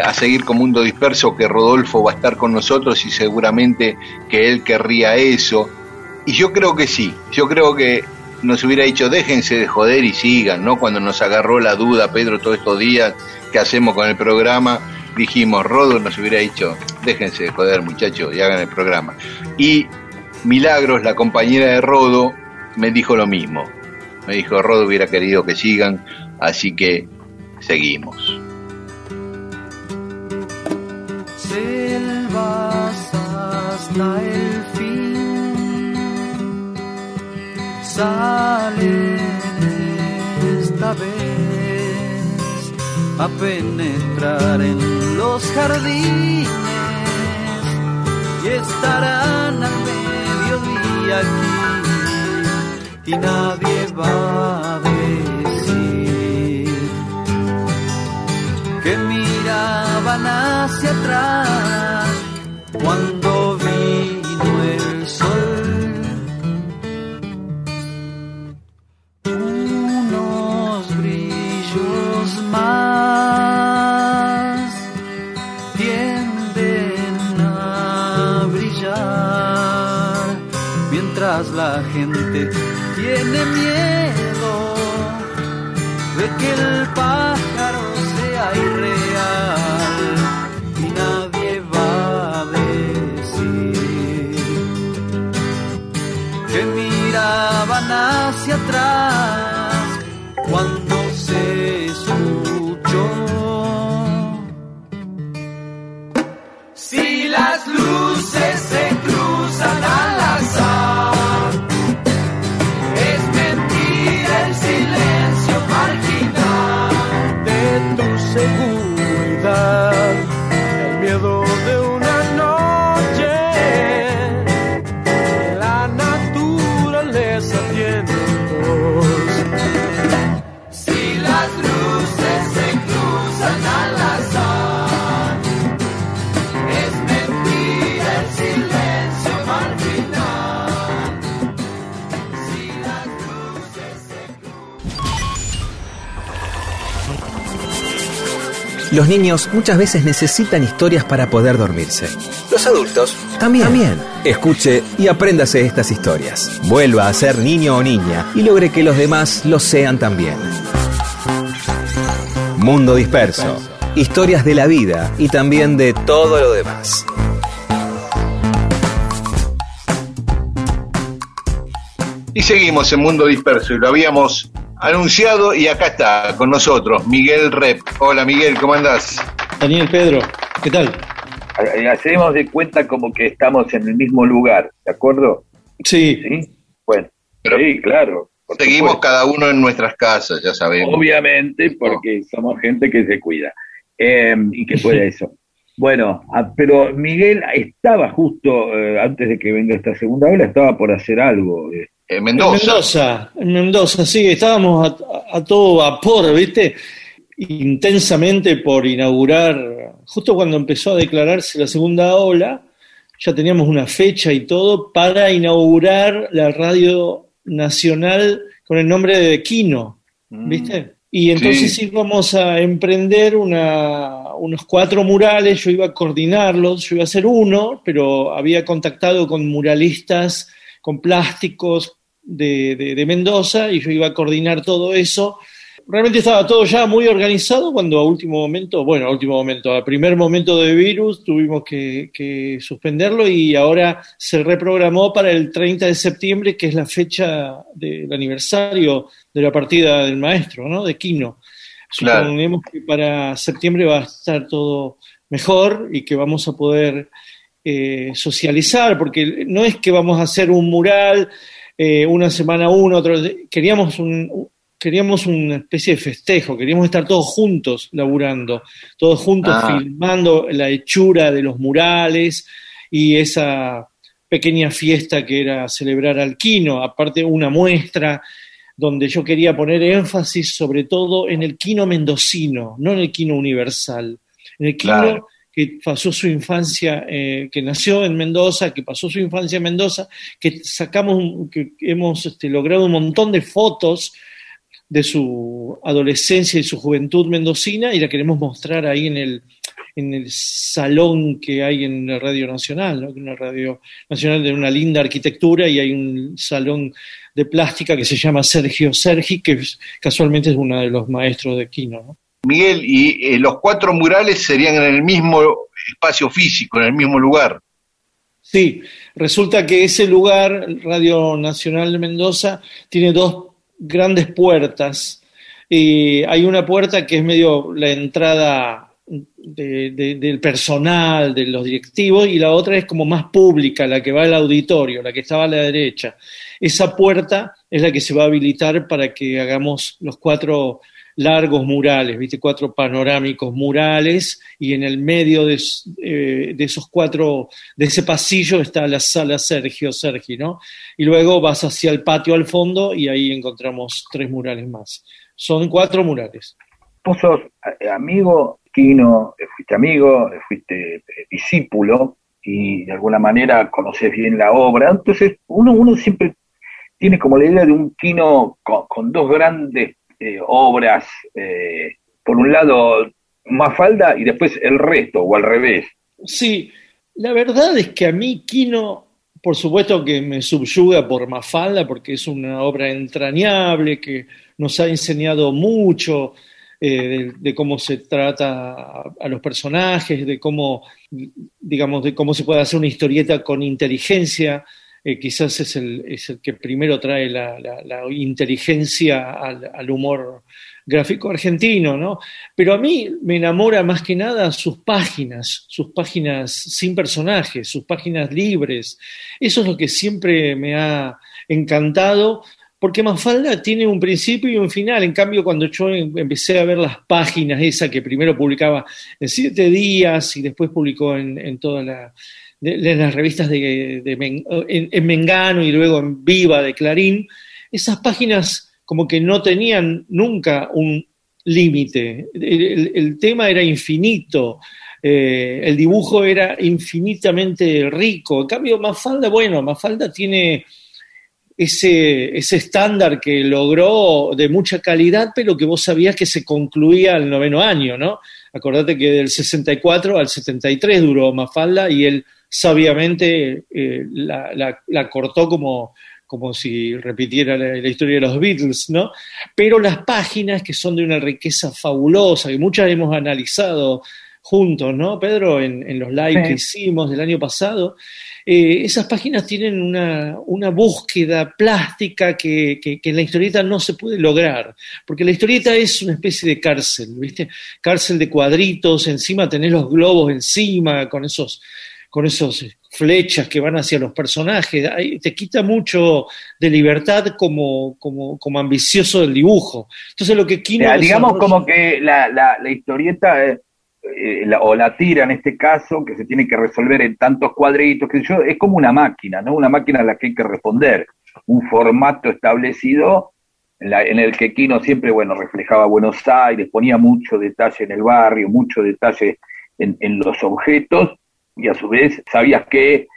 a seguir con Mundo Disperso que Rodolfo va a estar con nosotros y seguramente que él querría eso. Y yo creo que sí, yo creo que nos hubiera dicho déjense de joder y sigan, ¿no? Cuando nos agarró la duda Pedro todos estos días que hacemos con el programa, dijimos, Rodo nos hubiera dicho déjense de joder muchachos y hagan el programa. Y Milagros, la compañera de Rodo, me dijo lo mismo. Me dijo, Rodo hubiera querido que sigan, así que seguimos. Esta vez a penetrar en los jardines y estarán al menos aquí y nadie va a decir que miraban hacia atrás la gente tiene miedo de que el pájaro sea irreal y nadie va a decir que miraban hacia atrás Los niños muchas veces necesitan historias para poder dormirse. Los adultos también. Escuche y apréndase estas historias. Vuelva a ser niño o niña y logre que los demás lo sean también. Mundo Disperso. Historias de la vida y también de todo lo demás. Y seguimos en Mundo Disperso y lo habíamos anunciado y acá está con nosotros Miguel Rep. Hola Miguel, ¿cómo andás? Daniel Pedro, ¿qué tal? Hacemos de cuenta como que estamos en el mismo lugar, ¿de acuerdo? Sí. ¿Sí? Bueno, Pero- sí, claro. Seguimos supuesto. cada uno en nuestras casas, ya sabemos. Obviamente, porque somos gente que se cuida eh, y que puede eso. [LAUGHS] Bueno, ah, pero Miguel estaba justo eh, antes de que venga esta segunda ola, estaba por hacer algo. eh. En Mendoza. Mendoza, en Mendoza, sí, estábamos a, a todo vapor, ¿viste? Intensamente por inaugurar, justo cuando empezó a declararse la segunda ola, ya teníamos una fecha y todo para inaugurar la radio nacional con el nombre de Kino, ¿viste? Y entonces Sí. íbamos a emprender una, unos cuatro murales, yo iba a coordinarlos, yo iba a hacer uno, pero había contactado con muralistas, con plásticos de, de- de Mendoza y yo iba a coordinar todo eso. Realmente estaba todo ya muy organizado cuando a último momento, bueno, a último momento, a primer momento de virus tuvimos que, que suspenderlo y ahora se reprogramó para el 30 de septiembre, que es la fecha del aniversario de la partida del maestro, ¿no? De Quino. Claro. Suponemos que para septiembre va a estar todo mejor y que vamos a poder eh, socializar, porque no es que vamos a hacer un mural eh, una semana uno, otro. Queríamos un, queríamos una especie de festejo, queríamos estar todos juntos laburando, todos juntos Ah. filmando la hechura de los murales y esa pequeña fiesta que era celebrar al Quino, aparte una muestra donde yo quería poner énfasis sobre todo en el Quino mendocino, no en el Quino universal, en el Quino Claro. Que pasó su infancia, eh, que nació en Mendoza, que pasó su infancia en Mendoza, que sacamos, que hemos este, logrado un montón de fotos de su adolescencia y su juventud mendocina y la queremos mostrar ahí en el, en el salón que hay en la Radio Nacional, ¿no? una radio nacional de una linda arquitectura y hay un salón de plástica que se llama Sergio Sergi, que casualmente es uno de los maestros de Quino. ¿no? Miguel, y eh, los cuatro murales serían en el mismo espacio físico, en el mismo lugar. Sí, resulta que ese lugar, Radio Nacional de Mendoza, tiene dos grandes puertas. Y hay una puerta que es medio la entrada de- de- del personal, de los directivos, y la otra es como más pública, la que va al auditorio, la que estaba a la derecha. Esa puerta es la que se va a habilitar para que hagamos los cuatro largos murales, ¿viste? Cuatro panorámicos murales, y en el medio eh, de esos cuatro, de ese pasillo está la sala Sergio Sergi, ¿no? Y luego vas hacia el patio al fondo y ahí encontramos tres murales más. Son cuatro murales. Vos sos eh, amigo, Quino, eh, fuiste amigo, fuiste discípulo y de alguna manera conoces bien la obra. Entonces, uno, uno siempre tiene como la idea de un con, con dos grandes eh, obras, eh, por un lado Mafalda y después el resto, o al revés. Sí, la verdad es que a mí Quino, por supuesto que me subyuga por Mafalda, porque es una obra entrañable que nos ha enseñado mucho eh, de, de cómo se trata a, a los personajes, de cómo, digamos, de cómo se puede hacer una historieta con inteligencia. Eh, quizás es el, es el que primero trae la, la- la inteligencia al, humor gráfico argentino, ¿no? Pero a mí me enamora más que nada sus páginas, sus páginas sin personajes, sus páginas libres. Eso es lo que siempre me ha encantado, porque Mafalda tiene un principio y un final. En cambio, cuando yo em- empecé a ver las páginas, esa que primero publicaba en siete días y después publicó en, en todas la- de- las revistas de, en, en Mengano y luego en Viva de Clarín, esas páginas como que no tenían nunca un límite. El tema era infinito, eh, el dibujo era infinitamente rico. En cambio, Mafalda, bueno, Mafalda tiene ese, ese estándar que logró de mucha calidad, pero que vos sabías que se concluía al noveno año, ¿no? Acordate que del 64 al 73 duró Mafalda y él sabiamente eh, la, la- la cortó como, como si repitiera la, la historia de los Beatles, ¿no? Pero las páginas que son de una riqueza fabulosa, que muchas hemos analizado juntos, ¿no, Pedro? En, en los live Sí. que hicimos del año pasado. Eh, esas páginas tienen una, una búsqueda plástica que, que- que en la historieta no se puede lograr, porque la historieta es una especie de cárcel, ¿viste? Cárcel de cuadritos, encima tenés los globos encima, con esos, con esos flechas que van hacia los personajes, te quita mucho de libertad como, como, como ambicioso del dibujo. Entonces lo que O Kino sea, digamos desarrolla- como que la, la, la historieta eh, eh, la- o la tira en este caso, que se tiene que resolver en tantos cuadritos, que yo, es como una máquina, ¿no? Una máquina a la que hay que responder, un formato establecido en, la- en el que Kino siempre, bueno, reflejaba Buenos Aires, ponía mucho detalle en el barrio, mucho detalle en, en los objetos, y a su vez sabías que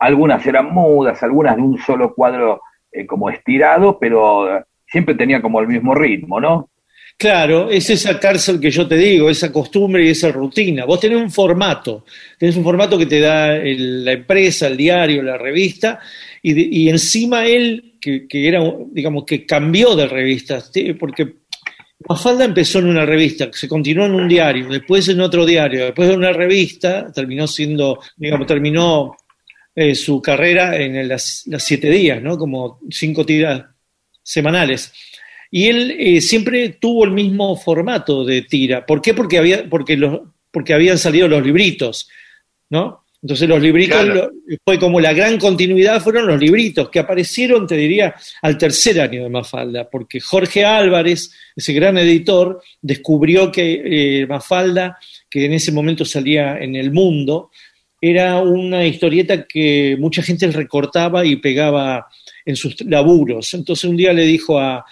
algunas eran mudas, algunas de un solo cuadro eh, como estirado, pero siempre tenía como el mismo ritmo, ¿no? Claro, es esa cárcel que yo te digo, esa costumbre y esa rutina. Vos tenés un formato, tenés un formato que te da la empresa, el diario, la revista, y, encima él, que, que era, digamos, que cambió de revistas, porque Mafalda empezó en una revista, se continuó en un diario, después en otro diario, después en una revista, terminó siendo, digamos, terminó eh, su carrera en las, las siete días, ¿no? Como cinco tiras semanales. Y él eh, siempre tuvo el mismo formato de tira. ¿Por qué? Porque, había, porque, los, porque habían salido los libritos, ¿no? Entonces los libritos Claro. lo- fue como la gran continuidad, fueron los libritos que aparecieron, te diría, al tercer año de Mafalda, porque Jorge Álvarez, ese gran editor, descubrió que eh, Mafalda, que en ese momento salía en el mundo, era una historieta que mucha gente recortaba y pegaba en sus laburos. Entonces un día le dijo a,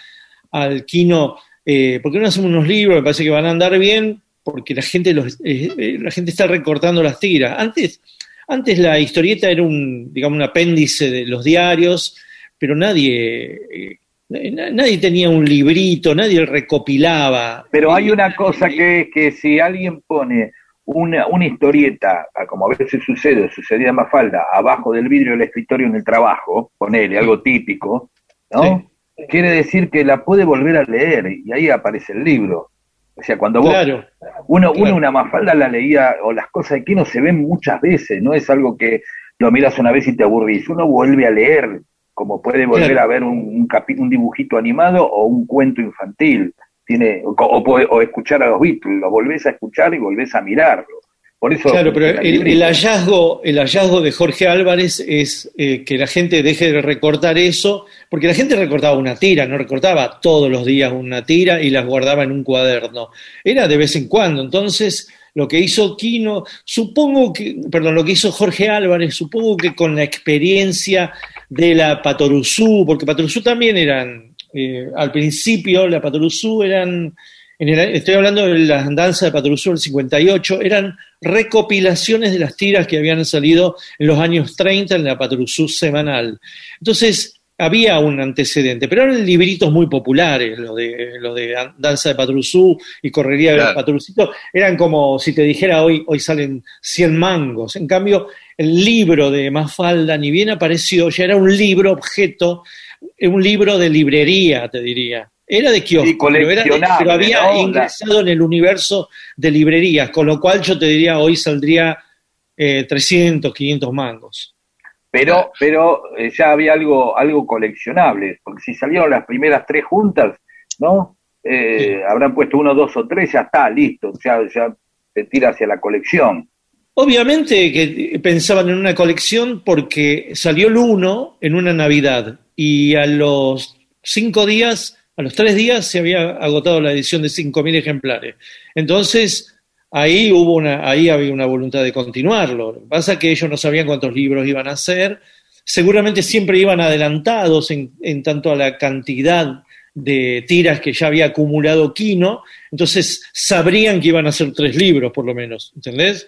al Kino, eh, ¿por qué no hacemos unos libros? Me parece que van a andar bien, porque la gente, los, eh, eh, la gente está recortando las tiras. Antes, antes la historieta era un, digamos, un apéndice de los diarios, pero nadie, eh, na- nadie tenía un librito, nadie recopilaba. Pero hay una cosa que es que si alguien pone una, una historieta, a como a veces sucede, sucedía en Mafalda, abajo del vidrio del escritorio en el trabajo, ponele algo típico, ¿no? Quiere decir que la puede volver a leer y ahí aparece el libro. O sea, cuando vos, Claro, uno, claro. uno una Mafalda la leía, o las cosas de Kino se ven muchas veces, no es algo que lo miras una vez y te aburrís, uno vuelve a leer, como puede volver Claro. a ver un, un, capi- un dibujito animado o un cuento infantil tiene o, o o escuchar a los Beatles, lo volvés a escuchar y volvés a mirarlo. Por eso Claro, pero el, hallazgo, el hallazgo de Jorge Álvarez es eh, que la gente deje de recortar eso, porque la gente recortaba una tira, no recortaba todos los días una tira y las guardaba en un cuaderno. Era de vez en cuando. Entonces, lo que hizo Quino, supongo que, perdón, lo que hizo Jorge Álvarez, supongo que con la experiencia de la Patoruzú, porque Patoruzú también eran, eh, al principio, la Patoruzú eran en el- estoy hablando de las danzas de Patrusú del 58, eran recopilaciones de las tiras que habían salido en los años 30 en la Patrusú semanal. Entonces, había un antecedente, pero eran libritos muy populares, los de, los de Danza de Patrusú y Correría Claro. de Patrucito, eran como si te dijera hoy, hoy salen 100 mangos. En cambio, el libro de Mafalda, ni bien apareció, ya era un libro objeto, un libro de librería, te diría. Era de kiosco, Sí, pero, era de- pero había ¿no? La- ingresado en el universo de librerías, con lo cual yo te diría hoy saldría eh, 300, 500 mangos. Pero, pero eh, ya había algo, algo coleccionable, porque si salieron las primeras tres juntas, ¿no? Eh, Habrán puesto uno, dos o tres, ya está, listo, ya, ya se tira hacia la colección. Obviamente que pensaban en una colección porque salió el 1 en una Navidad y a los cinco días, a los tres días se había agotado la edición de 5.000 ejemplares. Entonces, ahí hubo una, ahí había una voluntad de continuarlo. Pasa que ellos no sabían cuántos libros iban a hacer. Seguramente siempre iban adelantados en, en tanto a la cantidad de tiras que ya había acumulado Kino, entonces sabrían que iban a hacer tres libros por lo menos, ¿entendés?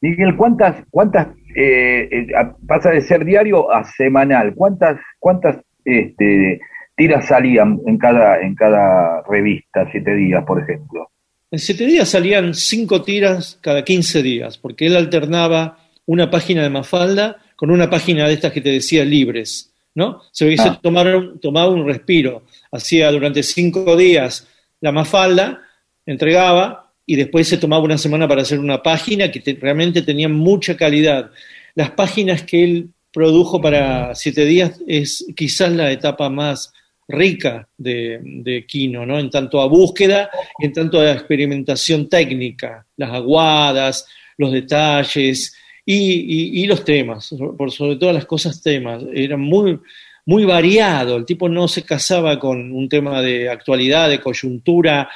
Miguel, ¿cuántas, cuántas eh, eh, pasa de ser diario a semanal? ¿Cuántas, cuántas este, tiras salían en cada, en cada revista, siete días, por ejemplo? En siete días salían cinco tiras cada 15 días, porque él alternaba una página de Mafalda con una página de estas que te decía libres, ¿no? Se ve que se Ah. tomaron- tomaba un respiro, hacía durante cinco días la Mafalda, entregaba y después se tomaba una semana para hacer una página que te- realmente tenía mucha calidad. Las páginas que él produjo para Siete Días es quizás la etapa más rica de, Kino, ¿no? En tanto a búsqueda en tanto a experimentación técnica, las aguadas, los detalles y, los temas, por sobre todas las cosas temas. Era muy, muy variado, el tipo no se casaba con un tema de actualidad, de coyuntura,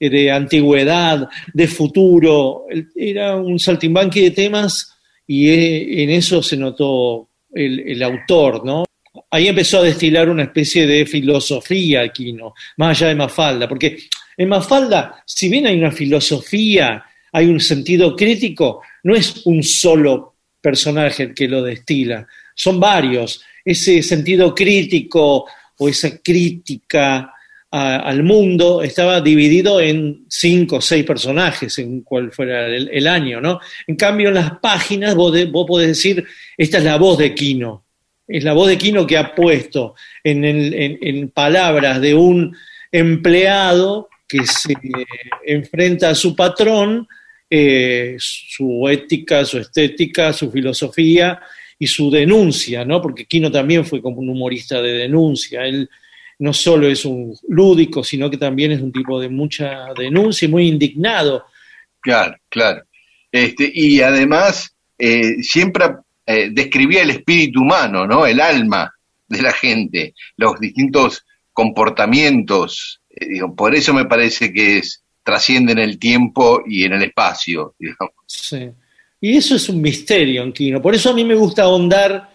eh, de antigüedad, de futuro, era un saltimbanqui de temas y eh, en eso se notó el autor, ¿no? Ahí empezó a destilar una especie de filosofía Aquino, más allá de Mafalda, porque en Mafalda, si bien hay una filosofía, hay un sentido crítico, no es un solo personaje el que lo destila, son varios. Ese sentido crítico o esa crítica al mundo estaba dividido en cinco o seis personajes, en cual fuera el, el año, ¿no? En cambio, en las páginas vos, de- vos podés decir, esta es la voz de Quino, es la voz de Quino que ha puesto en, el- en- en palabras de un empleado que se enfrenta a su patrón, eh, su ética, su estética, su filosofía y su denuncia, ¿no? Porque Quino también fue como un humorista de denuncia. Él no solo es un lúdico, sino que también es un tipo de mucha denuncia y muy indignado. Claro, claro. Este, y además eh, siempre eh, describía el espíritu humano, ¿no? El alma de la gente, los distintos comportamientos. eh, por eso me parece que es trasciende en el tiempo y en el espacio, [LAUGHS] digamos. Sí. Y eso es un misterio en Quino. Por eso a mí me gusta ahondar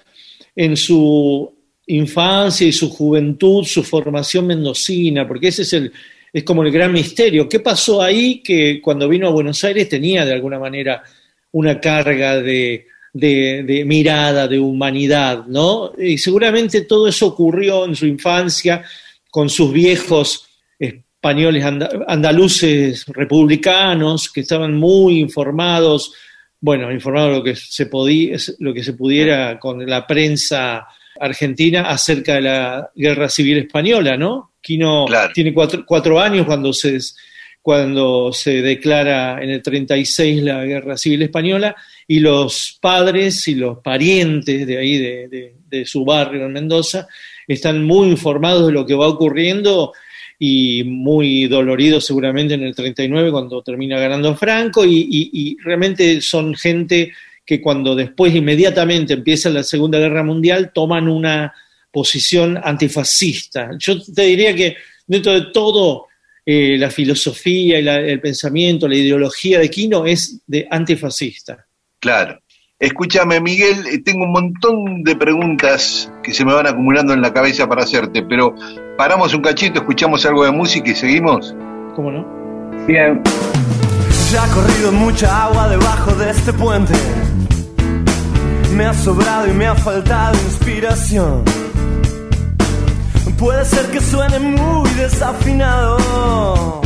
en su infancia y su juventud, su formación mendocina, porque ese es el es como el gran misterio. ¿Qué pasó ahí que cuando vino a Buenos Aires tenía de alguna manera una carga de, de- de mirada, de humanidad, ¿no? Y seguramente todo eso ocurrió en su infancia con sus viejos españoles anda- andaluces republicanos que estaban muy informados, bueno, informados lo que se podía, lo que se pudiera con la prensa argentina acerca de la guerra civil española, ¿no? Quino Claro. tiene cuatro, cuatro años cuando se, cuando se declara en el 36 la guerra civil española y los padres y los parientes de ahí, de, su barrio en Mendoza, están muy informados de lo que va ocurriendo y muy doloridos seguramente en el 39 cuando termina ganando Franco y realmente son gente que cuando después inmediatamente empieza la Segunda Guerra Mundial toman una posición antifascista. Yo te diría que dentro de todo eh, la filosofía y la- el pensamiento, la ideología de Quino es de antifascista. Claro. Escúchame, Miguel, eh, tengo un montón de preguntas que se me van acumulando en la cabeza para hacerte, pero paramos un cachito, escuchamos algo de música y seguimos. ¿Cómo no? Bien, Ya ha corrido mucha agua debajo de este puente. Me ha sobrado y me ha faltado inspiración. Puede ser que suene muy desafinado.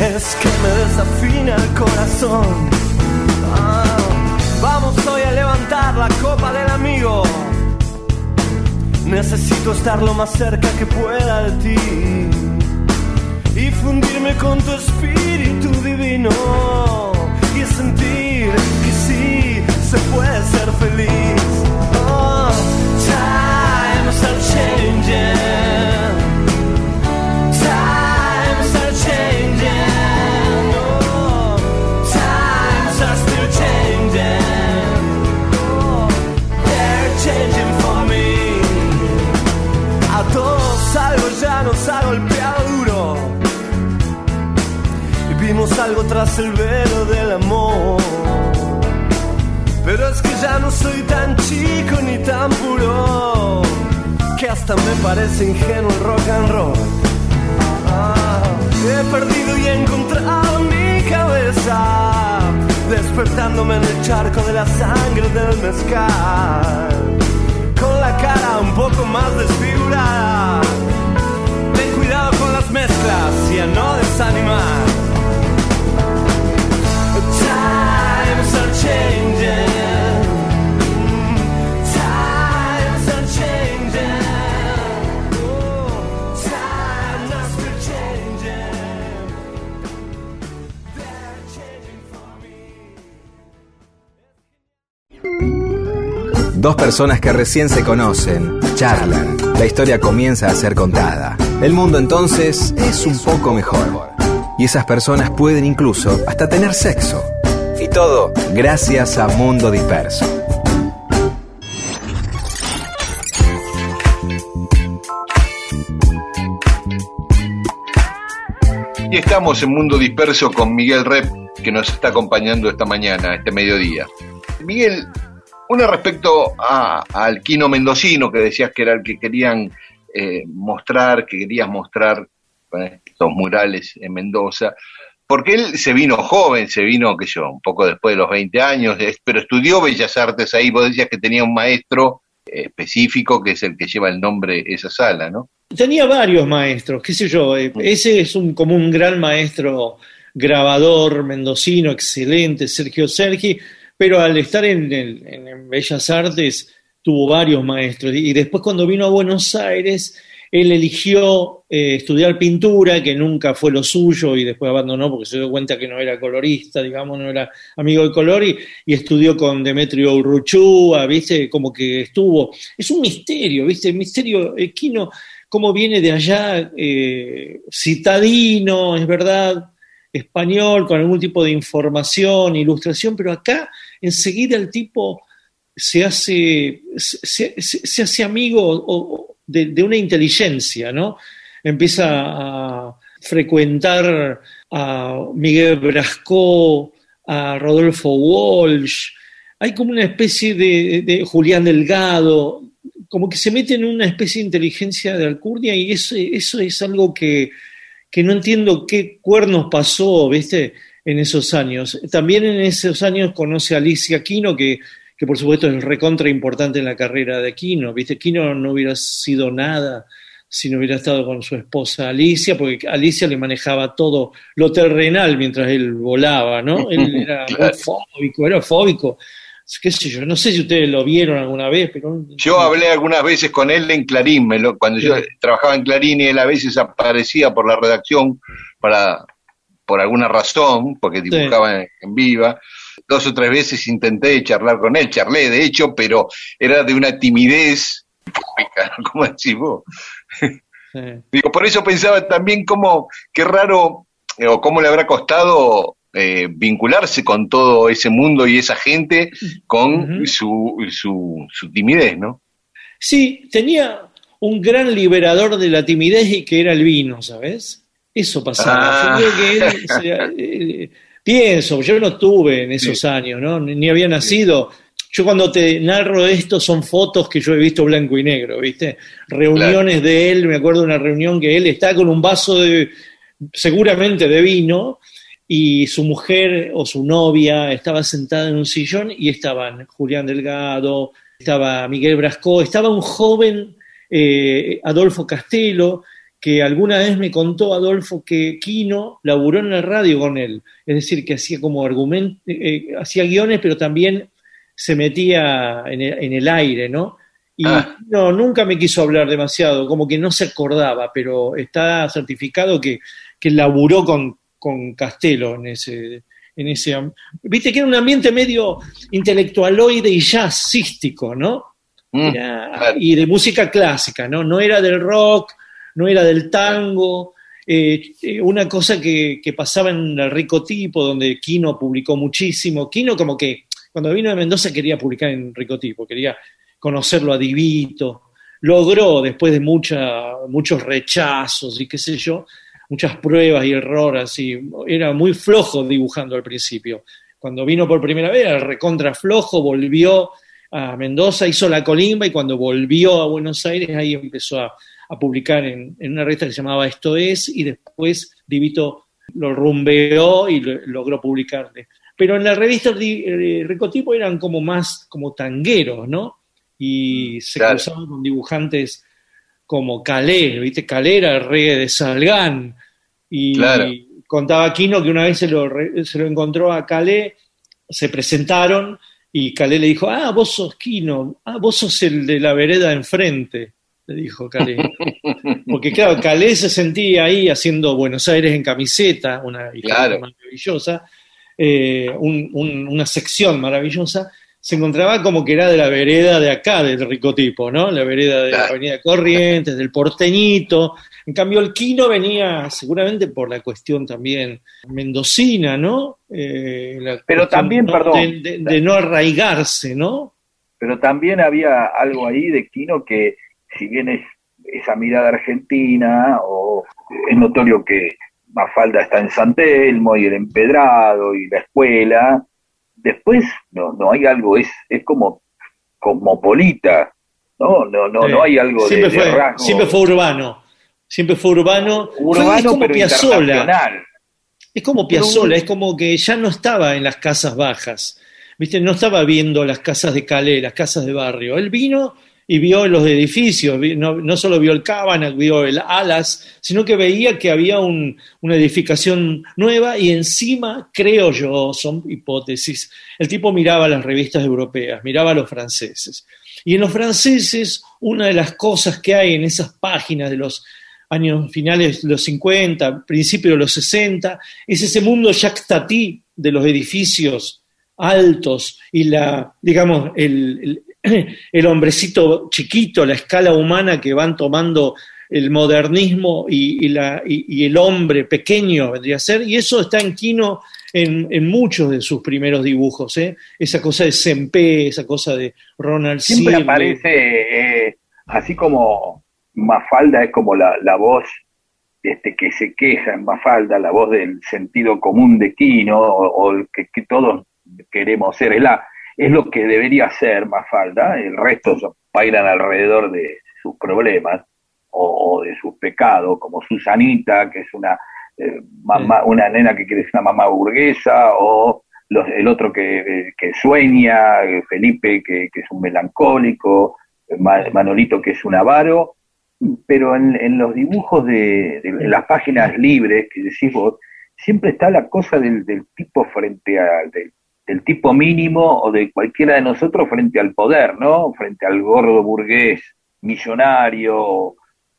Es que me desafina el corazón. Levantar la copa del amigo. Necesito estar lo más cerca que pueda de ti y fundirme con tu espíritu divino y sentir que sí se puede ser feliz. Y vimos algo tras el velo del amor. Pero es que ya no soy tan chico ni tan puro. Que hasta me parece ingenuo el rock and roll. Ah, he perdido y he encontrado mi cabeza. Despertándome en el charco de la sangre del mezcal con la cara un poco más desfigurada. Ten cuidado con las mezclas y a no desanimar. Dos personas que recién se conocen, charlan, la historia comienza a ser contada. El mundo entonces es un poco mejor. Y esas personas pueden incluso hasta tener sexo. Y todo gracias a Mundo Disperso. Y estamos en Mundo Disperso con Miguel Rep, que nos está acompañando esta mañana, este mediodía. Miguel, una respecto a- al Quino Mendocino, que decías que era el que querían eh, mostrar, que querías mostrar con estos murales en Mendoza, porque él se vino joven, se vino, qué sé yo, un poco después de los 20 años, es- pero estudió Bellas Artes ahí, vos decías que tenía un maestro específico que es el que lleva el nombre esa sala, ¿no? Tenía varios maestros, qué sé yo, eh, ese es un, como un gran maestro grabador mendocino, excelente, Sergio Sergi, pero al estar en, el- en- en Bellas Artes tuvo varios maestros y después cuando vino a Buenos Aires, él eligió eh, estudiar pintura, que nunca fue lo suyo y después abandonó porque se dio cuenta que no era colorista, digamos, no era amigo del color y, estudió con Demetrio Urruchúa, ¿viste? Como que estuvo. Es un misterio, ¿viste? El misterio equino cómo viene de allá, eh, citadino, es verdad, español, con algún tipo de información, ilustración, pero acá enseguida el tipo se hace, se, se- hace amigo o de, una inteligencia, ¿no? Empieza a frecuentar a Miguel Brasco, a Rodolfo Walsh, hay como una especie de, de Julián Delgado, como que se mete en una especie de inteligencia de Alcurnia y eso, eso es algo que, que no entiendo qué cuernos pasó, ¿viste? En esos años. También en esos años conoce a Alicia Quino, que, que por supuesto es recontra importante en la carrera de Quino, ¿viste? Quino no hubiera sido nada si no hubiera estado con su esposa Alicia, porque Alicia le manejaba todo lo terrenal mientras él volaba, ¿no? Él [LAUGHS] era Claro. fóbico, era fóbico. Qué sé yo, no sé si ustedes lo vieron alguna vez, pero... Yo hablé algunas veces con él en Clarín, me lo- cuando yo trabajaba en Clarín y él a veces aparecía por la redacción para por alguna razón, porque dibujaba en, en viva. Dos o tres veces intenté charlar con él, charlé de hecho, pero era de una timidez, ¿no? [LAUGHS] como decís vos. Sí. Digo, por eso pensaba también cómo, qué raro, eh, o cómo le habrá costado eh, vincularse con todo ese mundo y esa gente con su, su, su timidez, ¿no? Sí, tenía un gran liberador de la timidez y que era el vino, ¿sabes? Eso pasaba. Ah. Yo creo que [LAUGHS] él, o sea, eh, pienso, yo no estuve en esos años, ¿no? Ni, ni había nacido. Yo cuando te narro esto son fotos que yo he visto blanco y negro, ¿viste? Reuniones de él, me acuerdo de una reunión que él está con un vaso de, seguramente de vino, y su mujer o su novia estaba sentada en un sillón y estaban Julián Delgado, estaba Miguel Brasco, estaba un joven eh, Adolfo Castelo, que alguna vez me contó Adolfo que Quino laburó en la radio con él, es decir, que hacía como argumento, eh, hacía guiones, pero también se metía en el, en el aire, ¿no? Y Ah. no, nunca me quiso hablar demasiado, como que no se acordaba, pero está certificado que, que laburó con, con Castelo en ese, en ese... Viste que era un ambiente medio intelectualoide y jazzístico, ¿no? Mm, claro. y de música clásica, ¿no? No era del rock, no era del tango. eh, eh, una cosa que, pasaba en el Rico Tipo, donde Quino publicó muchísimo. Quino como que cuando vino de Mendoza quería publicar en Rico Tipo, quería conocerlo a Divito. Logró, después de mucha, muchos rechazos y qué sé yo, muchas pruebas y errores, y era muy flojo dibujando al principio. Cuando vino por primera vez, era recontra flojo, volvió a Mendoza, hizo la colimba y cuando volvió a Buenos Aires ahí empezó a, a publicar en, en una revista que se llamaba Esto Es y después Divito lo rumbeó y lo- logró publicarle. Pero en la revista eh, Ricotipo eran como más como tangueros, ¿no? Y se Claro. cruzaban con dibujantes como Calé, ¿viste? Calé era el rey de Salgán. Y Claro. contaba Quino que una vez se lo, se lo encontró a Calé, se presentaron y Calé le dijo, ah, vos sos Quino, ah, vos sos el de la vereda enfrente, le dijo Calé. Porque claro, Calé se sentía ahí haciendo Buenos Aires en camiseta, una Claro. maravillosa, eh, un- un- una sección maravillosa, se encontraba como que era de la vereda de acá, del ricotipo, ¿no? La vereda de la Avenida Corrientes, del porteñito. En cambio, el Quino venía seguramente por la cuestión también mendocina, ¿no? Eh, Pero también, perdón. De, no arraigarse, ¿no? Pero también había algo ahí de Quino que, si bien es esa mirada argentina, o es notorio que Mafalda está en San Telmo y el empedrado y la escuela, después no, no hay algo, es, es como cosmopolita, ¿no? No, no, no hay algo siempre de, fue, Siempre fue urbano, siempre fue urbano. Urbano, es como pero Piazzolla. Es como Piazzolla, es como que ya no estaba en las casas bajas, ¿viste? No estaba viendo las casas de Calais, las casas de barrio. Él vino y vio los edificios, no, no, solo vio el Cábana, vio el Alas, sino que veía que había un, una edificación nueva y encima, creo yo, son hipótesis, el tipo miraba las revistas europeas, miraba a los franceses. Y en los franceses, una de las cosas que hay en esas páginas de los años finales de los 50, principios de los 60, es ese mundo Jacques Tati de los edificios altos y la, digamos, el, el [COUGHS] hombrecito chiquito, la escala humana que van tomando el modernismo y, la, y, el hombre pequeño vendría a ser, y eso está en Quino en, muchos de sus primeros dibujos, ¿eh? esa cosa de Sempe, esa cosa de Ronald Siempre aparece, eh, así como Mafalda es como la, voz este, que se queja en Mafalda, la voz del sentido común de Quino, o, el que, que, todos queremos ser, es la, es lo que debería ser Mafalda, el resto bailan alrededor de sus problemas o, de sus pecados, como Susanita, que es una, eh, mamá, una nena que quiere ser una mamá burguesa, o el otro que, sueña, Felipe, que, es un melancólico, Manolito, que es un avaro, pero en, los dibujos de, las páginas libres que decís vos, siempre está la cosa del, tipo frente al, del tipo mínimo o de cualquiera de nosotros frente al poder, ¿no? Frente al gordo burgués millonario,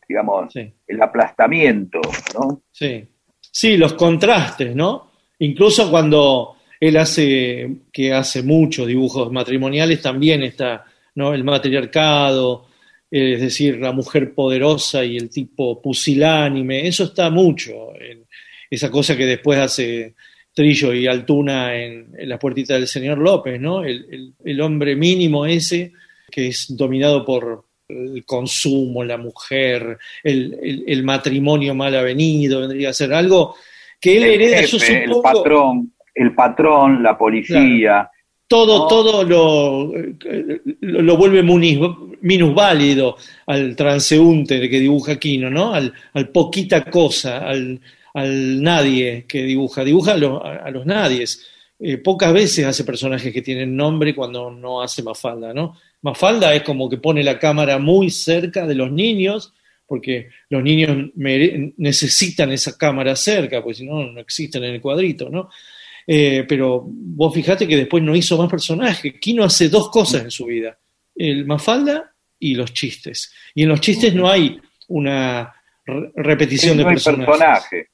digamos, el aplastamiento, ¿no? Sí. Sí, los contrastes, ¿no? Incluso cuando él hace, que hace muchos dibujos matrimoniales, también está, ¿no? El matriarcado, es decir, la mujer poderosa y el tipo pusilánime, eso está mucho, en esa cosa que después hace Trillo y Altuna en, la puertita del señor López, ¿no? El, hombre mínimo ese que es dominado por el consumo, la mujer, el, matrimonio mal avenido, vendría a ser algo que él hereda, yo El patrón, el patrón, la policía. Todo, todo lo, lo, vuelve minusválido al transeúnte que dibuja Quino, ¿no? Al, al poquita cosa, al, al nadie que dibuja, dibuja a, los nadies. Eh, pocas veces hace personajes que tienen nombre cuando no hace Mafalda, ¿no? Mafalda es como que pone la cámara muy cerca de los niños, porque los niños necesitan esa cámara cerca, porque si no, no existen en el cuadrito, ¿no? Eh, pero vos fijate que después no hizo más personajes. Kino hace dos cosas en su vida, el Mafalda y los chistes. Y en los chistes no hay una repetición de personajes.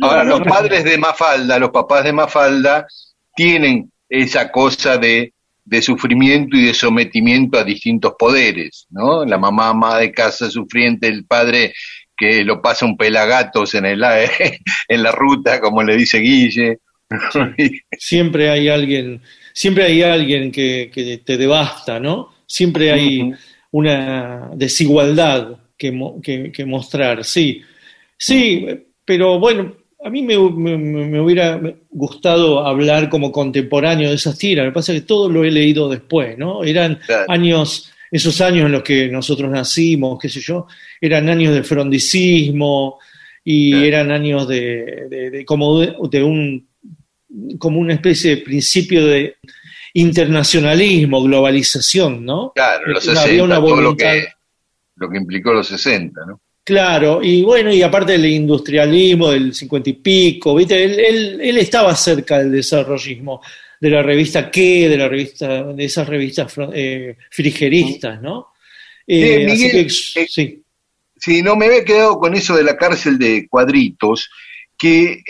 Ahora, los padres de Mafalda, los papás de Mafalda, tienen esa cosa de, de, sufrimiento y de sometimiento a distintos poderes, ¿no? La mamá ama de casa sufriente, el padre que lo pasa un pelagatos en, el, [LAUGHS] en la ruta, como le dice Guille. [LAUGHS] siempre hay alguien, siempre hay alguien que, que te devasta, ¿no? Siempre hay una desigualdad que, que, que mostrar, sí. Sí, pero bueno, a mí me, hubiera gustado hablar como contemporáneo de esas tiras, lo que pasa es que todo lo he leído después, ¿no? Eran años, esos años en los que nosotros nacimos, qué sé yo, eran años de frondicismo y eran años de, como de, un como una especie de principio de internacionalismo, globalización, ¿no? Claro, los 60, lo que, lo que implicó los 60, ¿no? Claro, y bueno, y aparte del industrialismo del cincuenta y pico, ¿viste? Él, él, estaba cerca del desarrollismo, de la revista ¿Qué? De la revista, de esas revistas eh, frigeristas, ¿no? Eh, Miguel, eh, sí. sí, no me había quedado con eso de la cárcel de cuadritos, que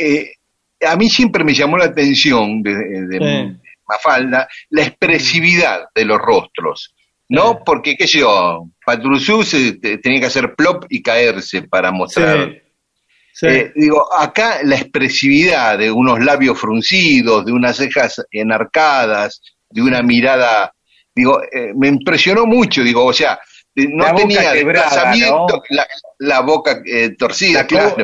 a mí siempre me llamó la atención Mafalda, la expresividad de los rostros. ¿No? Porque, qué sé yo, Patrusú tenía que hacer plop y caerse para mostrar. Eh, digo, acá la expresividad de unos labios fruncidos, de unas cejas enarcadas, de una mirada, digo, eh, me impresionó mucho, digo, o sea, no tenía desplazamiento, la, boca eh, torcida, claro.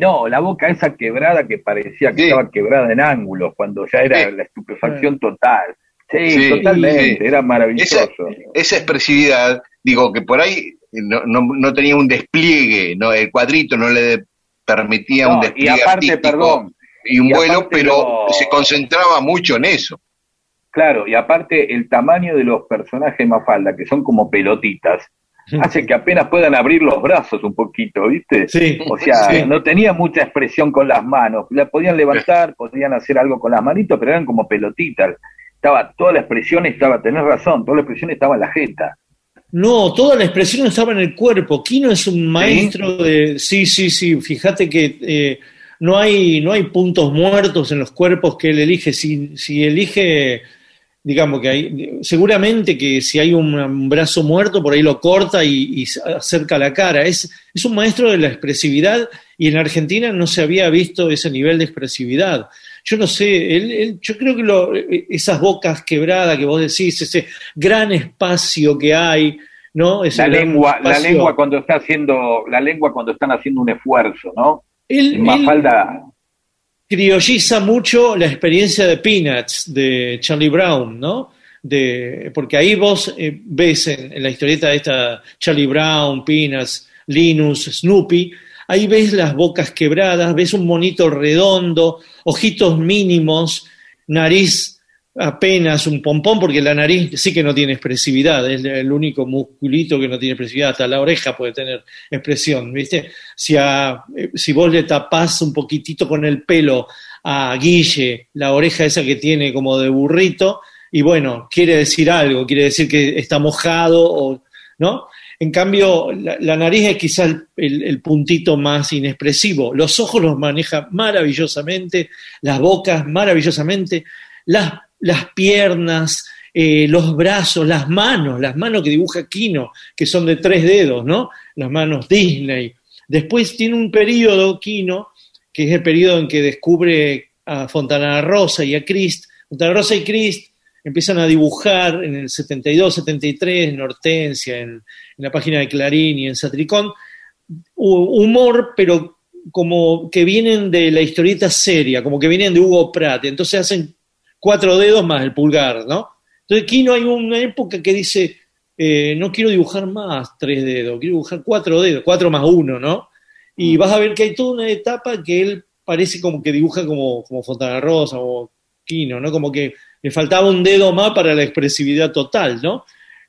no, la boca esa quebrada que parecía que estaba quebrada en ángulos, cuando ya era la estupefacción total. Sí, totalmente, era maravilloso. Esa, expresividad, digo, que por ahí no, no, tenía un despliegue, no el cuadrito no le permitía un despliegue y aparte, perdón, y un vuelo, pero se concentraba mucho en eso. Claro, y aparte el tamaño de los personajes Mafalda, que son como pelotitas, [LAUGHS] hace que apenas puedan abrir los brazos un poquito, ¿viste? Sí, o sea, no tenía mucha expresión con las manos. La podían levantar, podían hacer algo con las manitos, pero eran como pelotitas. Estaba, toda la expresión estaba, tenés razón, toda la expresión estaba en la jeta. No, toda la expresión estaba en el cuerpo. Kino es un maestro de. Sí, sí, sí. Fíjate que eh, no, hay, no hay puntos muertos en los cuerpos que él elige. Si, si elige digamos que hay, seguramente que si hay un, brazo muerto, por ahí lo corta y, acerca la cara. Es, es un maestro de la expresividad y en Argentina no se había visto ese nivel de expresividad. Yo no sé, él, yo creo que lo, esas bocas quebradas que vos decís, ese gran espacio que hay, ¿no? la lengua, la lengua cuando está haciendo, la lengua cuando están haciendo un esfuerzo, ¿no? Él, falta criolliza mucho la experiencia de Peanuts de Charlie Brown, ¿no? De, porque ahí vos eh, ves en, la historieta de esta Charlie Brown, Peanuts, Linus, Snoopy, ahí ves las bocas quebradas, ves un monito redondo, ojitos mínimos, nariz apenas un pompón, porque la nariz sí que no tiene expresividad, es el único musculito que no tiene expresividad, hasta la oreja puede tener expresión, ¿viste? Si, eh, si vos le tapás un poquitito con el pelo a Guille, la oreja esa que tiene como de burrito, y bueno, quiere decir algo, quiere decir que está mojado, o, ¿no? En cambio, la, nariz es quizás el, puntito más inexpresivo. Los ojos los maneja maravillosamente, las bocas maravillosamente, las piernas, eh, los brazos, las manos, las manos que dibuja Kino, que son de tres dedos, ¿no? Las manos Disney. Después tiene un periodo, Kino, que es el periodo en que descubre a Fontana Rosa y a Christ. Fontana Rosa y Christ empiezan a dibujar en el 72, 73, en Hortensia, en, en la página de Clarín y en Satricón, humor, pero como que vienen de la historieta seria, como que vienen de Hugo Pratt. Entonces hacen cuatro dedos más el pulgar, ¿no? Entonces aquí no hay una época que dice, eh, no quiero dibujar más tres dedos, quiero dibujar cuatro dedos, cuatro más uno, ¿no? Y mm. vas a ver que hay toda una etapa que él parece como que dibuja como, como Fontana Rosa o Quino, ¿no? Como que le faltaba un dedo más para la expresividad total, ¿no?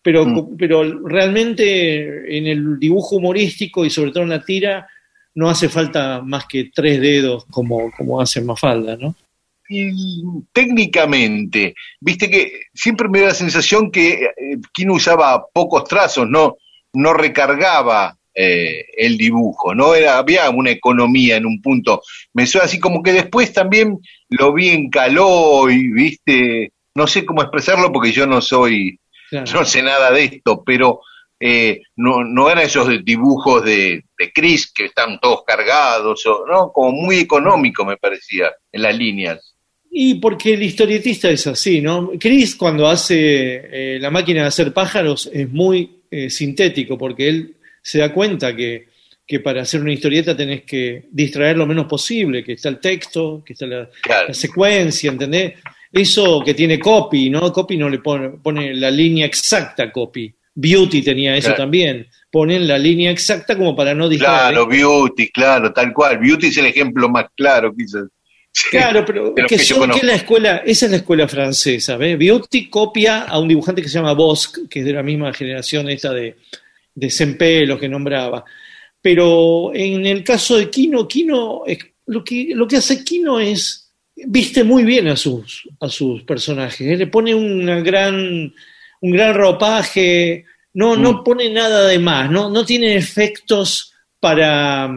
Pero, mm. pero realmente en el dibujo humorístico y sobre todo en la tira no hace falta más que tres dedos como, como hace Mafalda, ¿no? y técnicamente, viste que siempre me da la sensación que eh, Kino usaba pocos trazos, no, no recargaba eh, el dibujo, no era, había una economía en un punto. Me suena así como que después también lo vi en caló y viste, no sé cómo expresarlo porque yo no soy, no sé nada de esto, pero eh, no, no eran esos dibujos de, de Chris que están todos cargados, o, ¿no? Como muy económico me parecía en las líneas. Y porque el historietista es así, ¿no? Chris cuando hace eh, la máquina de hacer pájaros es muy eh, sintético porque él se da cuenta que, para hacer una historieta tenés que distraer lo menos posible, que está el texto, que está la, secuencia, ¿entendés? Eso que tiene copy, ¿no? Copy no le pone, pone la línea exacta copy. Beauty tenía eso también. Ponen la línea exacta como para no distraer. Claro, Beauty, claro, tal cual. Beauty es el ejemplo más claro, quizás. Claro, pero que, la escuela, esa es la escuela francesa. ¿ves? Beauty copia a un dibujante que se llama Bosque, que es de la misma generación esta de, de que nombraba. Pero en el caso de Kino, Kino lo, que, lo que hace Kino es viste muy bien a sus, a sus personajes. ¿eh? Le pone una gran, un gran ropaje, no, no mm. pone nada de más, no, no tiene efectos para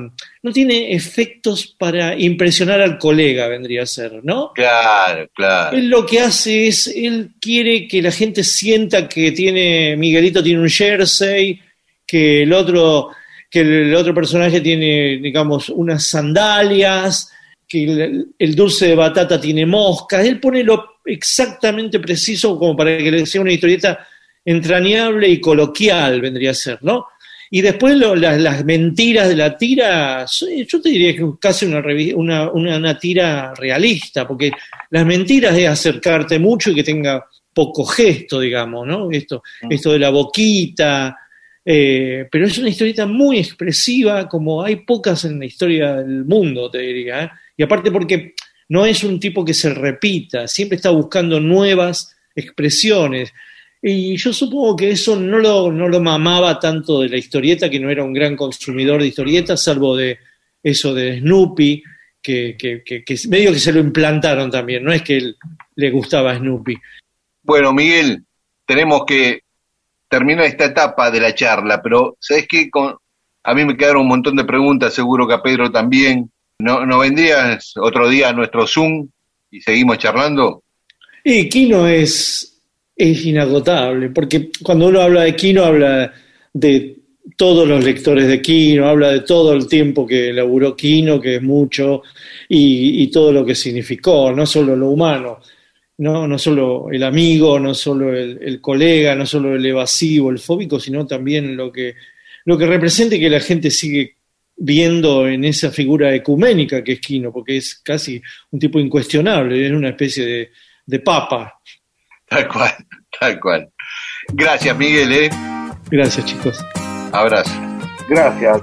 no tiene efectos para impresionar al colega, vendría a ser, ¿no? Claro, claro. Él lo que hace es, él quiere que la gente sienta que tiene, Miguelito tiene un jersey, que el otro, que el otro personaje tiene, digamos, unas sandalias, que el, el dulce de batata tiene moscas. Él pone lo exactamente preciso como para que le sea una historieta entrañable y coloquial, vendría a ser, ¿no? Y después lo- las, las mentiras de la tira, yo te diría que es casi una, una, una, una tira realista, porque las mentiras es acercarte mucho y que tenga poco gesto, digamos, ¿no? Esto, esto de la boquita, eh, pero es una historieta muy expresiva, como hay pocas en la historia del mundo, te diría. ¿eh? Y aparte porque no es un tipo que se repita, siempre está buscando nuevas expresiones. Y yo supongo que eso no lo, no lo mamaba tanto de la historieta, que no era un gran consumidor de historietas, salvo de eso de Snoopy, que, que, que- que medio que se lo implantaron también, no es que él le gustaba Snoopy. Bueno, Miguel, tenemos que terminar esta etapa de la charla, pero ¿sabes qué? Con, a mí me quedaron un montón de preguntas, seguro que a Pedro también. ¿No, no vendrías otro día a nuestro Zoom y seguimos charlando? Y Kino es, inagotable, porque cuando uno habla de Kino, habla de todos los lectores de Kino, habla de todo el tiempo que laburó Kino, que es mucho, y, todo lo que significó, no solo lo humano, no, solo el amigo, no solo el, colega, no solo el evasivo, el fóbico, sino también lo que, lo que representa que la gente sigue viendo en esa figura ecuménica que es Kino, porque es casi un tipo incuestionable, es una especie de, de papa. Tal cual, tal cual. Gracias, Miguel, ¿eh? Gracias, chicos. Abrazo. Gracias.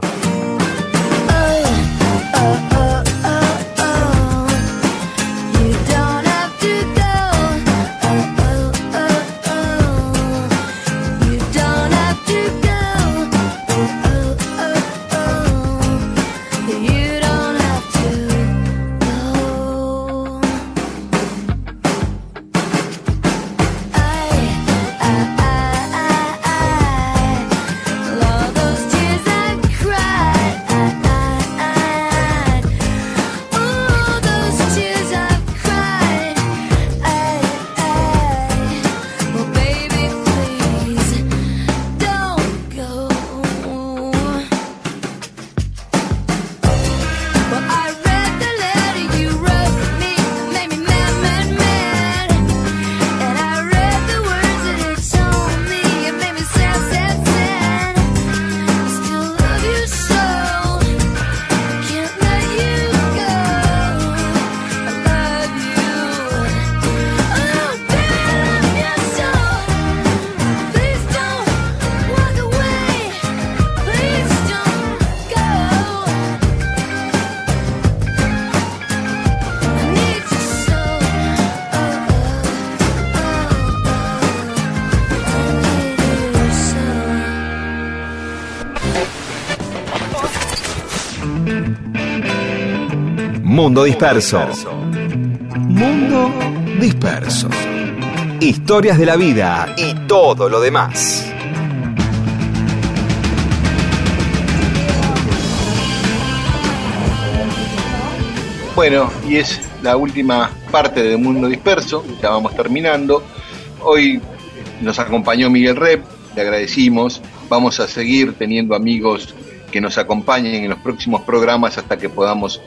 Disperso. Mundo disperso. Historias de la vida y todo lo demás. Bueno, y es la última parte de Mundo Disperso, ya vamos terminando. Hoy nos acompañó Miguel Rep, le agradecimos. Vamos a seguir teniendo amigos que nos acompañen en los próximos programas hasta que podamos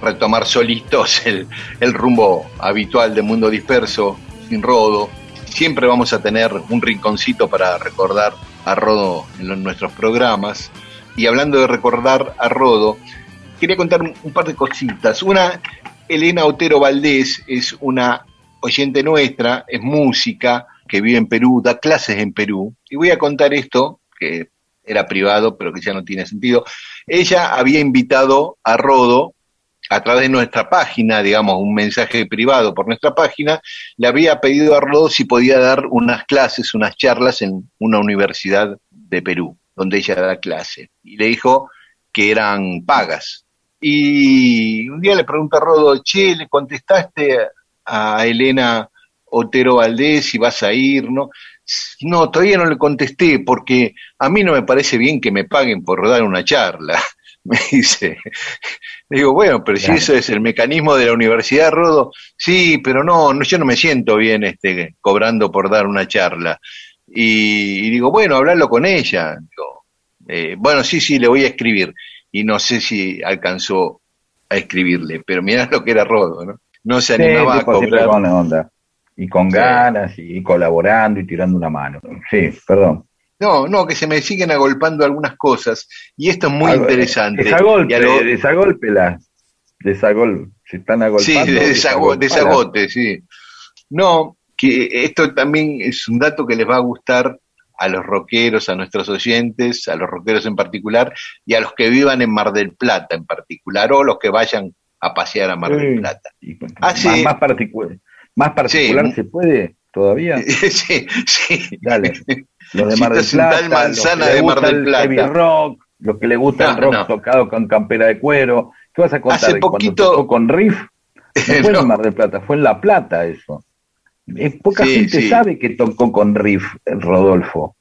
retomar solitos el, el rumbo habitual de Mundo Disperso, sin rodo. Siempre vamos a tener un rinconcito para recordar a Rodo en los- nuestros programas. Y hablando de recordar a Rodo, quería contar un, un par de cositas. Una, Elena Otero Valdés es una oyente nuestra, es música, que vive en Perú, da clases en Perú. Y voy a contar esto, que era privado, pero que ya no tiene sentido. Ella había invitado a Rodo a través de nuestra página, digamos, un mensaje privado por nuestra página, le había pedido a Rodo si podía dar unas clases, unas charlas en una universidad de Perú, donde ella da clase. Y le dijo que eran pagas. Y un día le pregunta a Rodo, che, ¿le contestaste a Elena Otero Valdés si vas a ir? No, no, todavía no le contesté porque a mí no me parece bien que me paguen por dar una charla. [LAUGHS] Me dice, digo, bueno, pero si eso es el mecanismo de la Universidad Rodo, sí, pero no, no, yo no me siento bien este, cobrando por dar una charla. Y, y digo, bueno, hablarlo con ella. Digo, eh, bueno, sí, sí, le voy a escribir. Y no sé si alcanzó a escribirle, pero mirá lo que era Rodo, ¿no? No se Sí, animaba a cobrar. con onda. Y con Sí. ganas, y colaborando y tirando una mano. Sí, perdón. No, no, que se me siguen agolpando algunas cosas. Y esto es muy Algo- interesante. Desagolpe, lo- desagolpela. Desagol, se están agolpando. Sí, desago- desagote, sí. No, que esto también es un dato que les va a gustar a los rockeros, a nuestros oyentes, a los rockeros en particular, y a los que vivan en Mar del Plata en particular, o los que vayan a pasear a Mar del. Plata. Y- Ah, más, más particular, más particular Sí. se puede todavía. [LAUGHS] sí, sí. Dale. [LAUGHS] Los de Mar del Plata, Manzana los que de Mar del el Plata. heavy rock, los que le gusta No, el rock no. tocado con campera de cuero. ¿Qué vas a contar? Hace cuando poquito- tocó con Riff? [LAUGHS] No fue en Mar del Plata, fue en La Plata eso. Es, poca Sí, gente sí. sabe que tocó con Riff Rodolfo.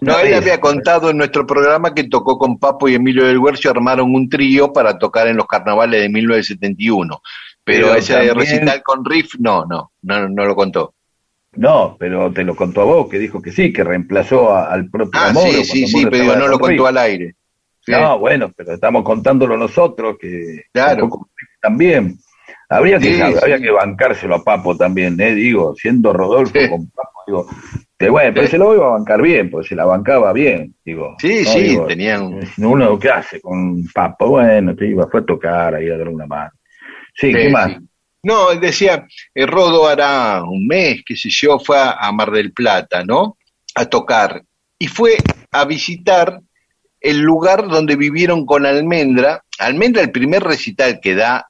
No, él había contado en nuestro programa que tocó con Papo y Emilio del Huercio, armaron un trío para tocar en los carnavales de 1971. Pero, Pero ese también- recital con Riff, no, no, no, no lo contó. No, pero te lo contó a vos, que dijo que sí, que reemplazó a- al propio Ah, sí, sí, sí, pero no lo contó al aire. Sí. No, bueno, pero estamos contándolo nosotros, que Claro. también. Habría que, Sí, saber, sí. habría que bancárselo a Papo también, ¿eh? Digo, siendo Rodolfo con Papo, digo, que bueno, pero se lo iba a bancar bien, porque se la bancaba bien, digo. Sí, No, sí, digo, tenían... Uno, ¿qué hace con Papo? Bueno, te iba, fue a tocar ahí a dar una mano. Sí, ¿qué Sí, más? No, decía, eh, Rodo hará un mes, qué sé yo, fue a, a Mar del Plata, ¿no? A tocar. Y fue a visitar el lugar donde vivieron con Almendra. Almendra, el primer recital que da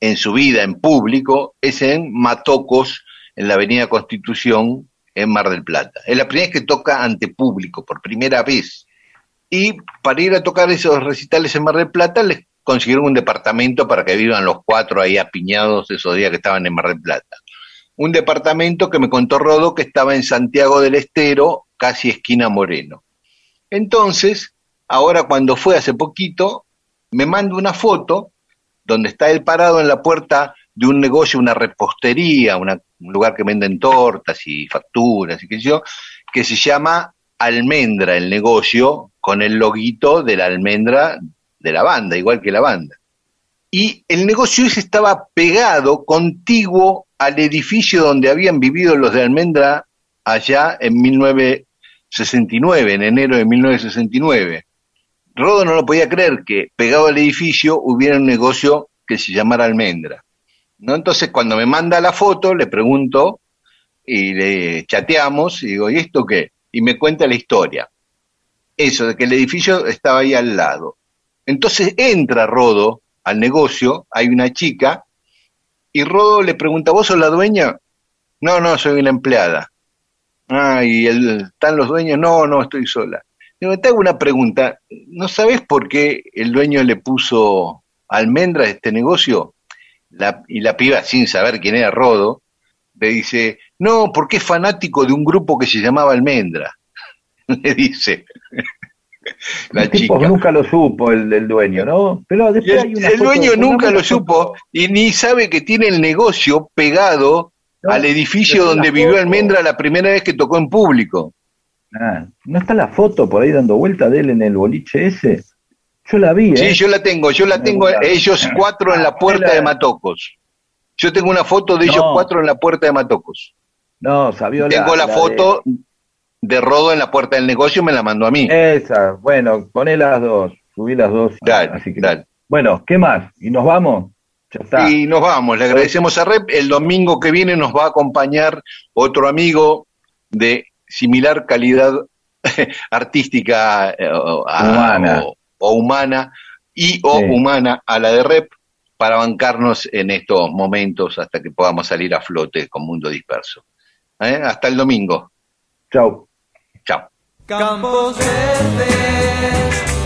en su vida en público es en Matocos, en la Avenida Constitución, en Mar del Plata. Es la primera vez que toca ante público, por primera vez. Y para ir a tocar esos recitales en Mar del Plata, les consiguieron un departamento para que vivan los cuatro ahí apiñados esos días que estaban en Mar del Plata. Un departamento que me contó Rodo que estaba en Santiago del Estero, casi esquina Moreno. Entonces, ahora cuando fue hace poquito, me manda una foto donde está él parado en la puerta de un negocio, una repostería, una- un lugar que venden tortas y facturas y qué sé yo, que se llama Almendra, el negocio, con el loguito de la almendra de la banda, igual que la banda. Y el negocio ese estaba pegado, contiguo al edificio donde habían vivido los de Almendra allá en 1969, en enero de 1969. Rodo no lo podía creer que pegado al edificio hubiera un negocio que se llamara Almendra. ¿no? Entonces, cuando me manda la foto, le pregunto y le chateamos y digo, ¿y esto qué? Y me cuenta la historia. Eso, de que el edificio estaba ahí al lado. Entonces entra Rodo al negocio, hay una chica, y Rodo le pregunta, ¿vos sos la dueña? No, no, soy una empleada. Ah, ¿y están los dueños? No, no, estoy sola. Digo, te hago una pregunta, ¿no sabes por qué el dueño le puso almendra a este negocio? Y la piba, sin saber quién era Rodo, le dice, no, porque es fanático de un grupo que se llamaba Almendra. [LAUGHS] Le dice [LAUGHS] la tipo chica. nunca lo supo el, el dueño, ¿no? Pero después el, hay una el dueño nunca lo supo y ni sabe que tiene el negocio pegado No, al edificio donde vivió foto- Almendra la primera vez que tocó en público. Ah, ¿No está la foto por ahí dando vuelta de él en el boliche ese? Yo la vi, ¿eh? Sí, yo la tengo, yo la tengo, ellos cuatro en la puerta de Matocos. Yo tengo una foto de ellos No. cuatro en la puerta de Matocos. No, Sabiola. Tengo la, foto de... Rodo en la puerta del negocio, me la mandó a mí. Esa, bueno, poné las dos, subí las dos. Dale, así que, dale. Bueno, ¿qué más? ¿Y nos vamos? Ya está. Y nos vamos, le agradecemos a Rep. El domingo que viene nos va a acompañar otro amigo de similar calidad [LAUGHS] artística eh, o- Humana. O, o humana y o Sí. humana a la de Rep para bancarnos en estos momentos hasta que podamos salir a flote con Mundo Disperso. ¿Eh? Hasta el domingo. Chao. Campos Verdes.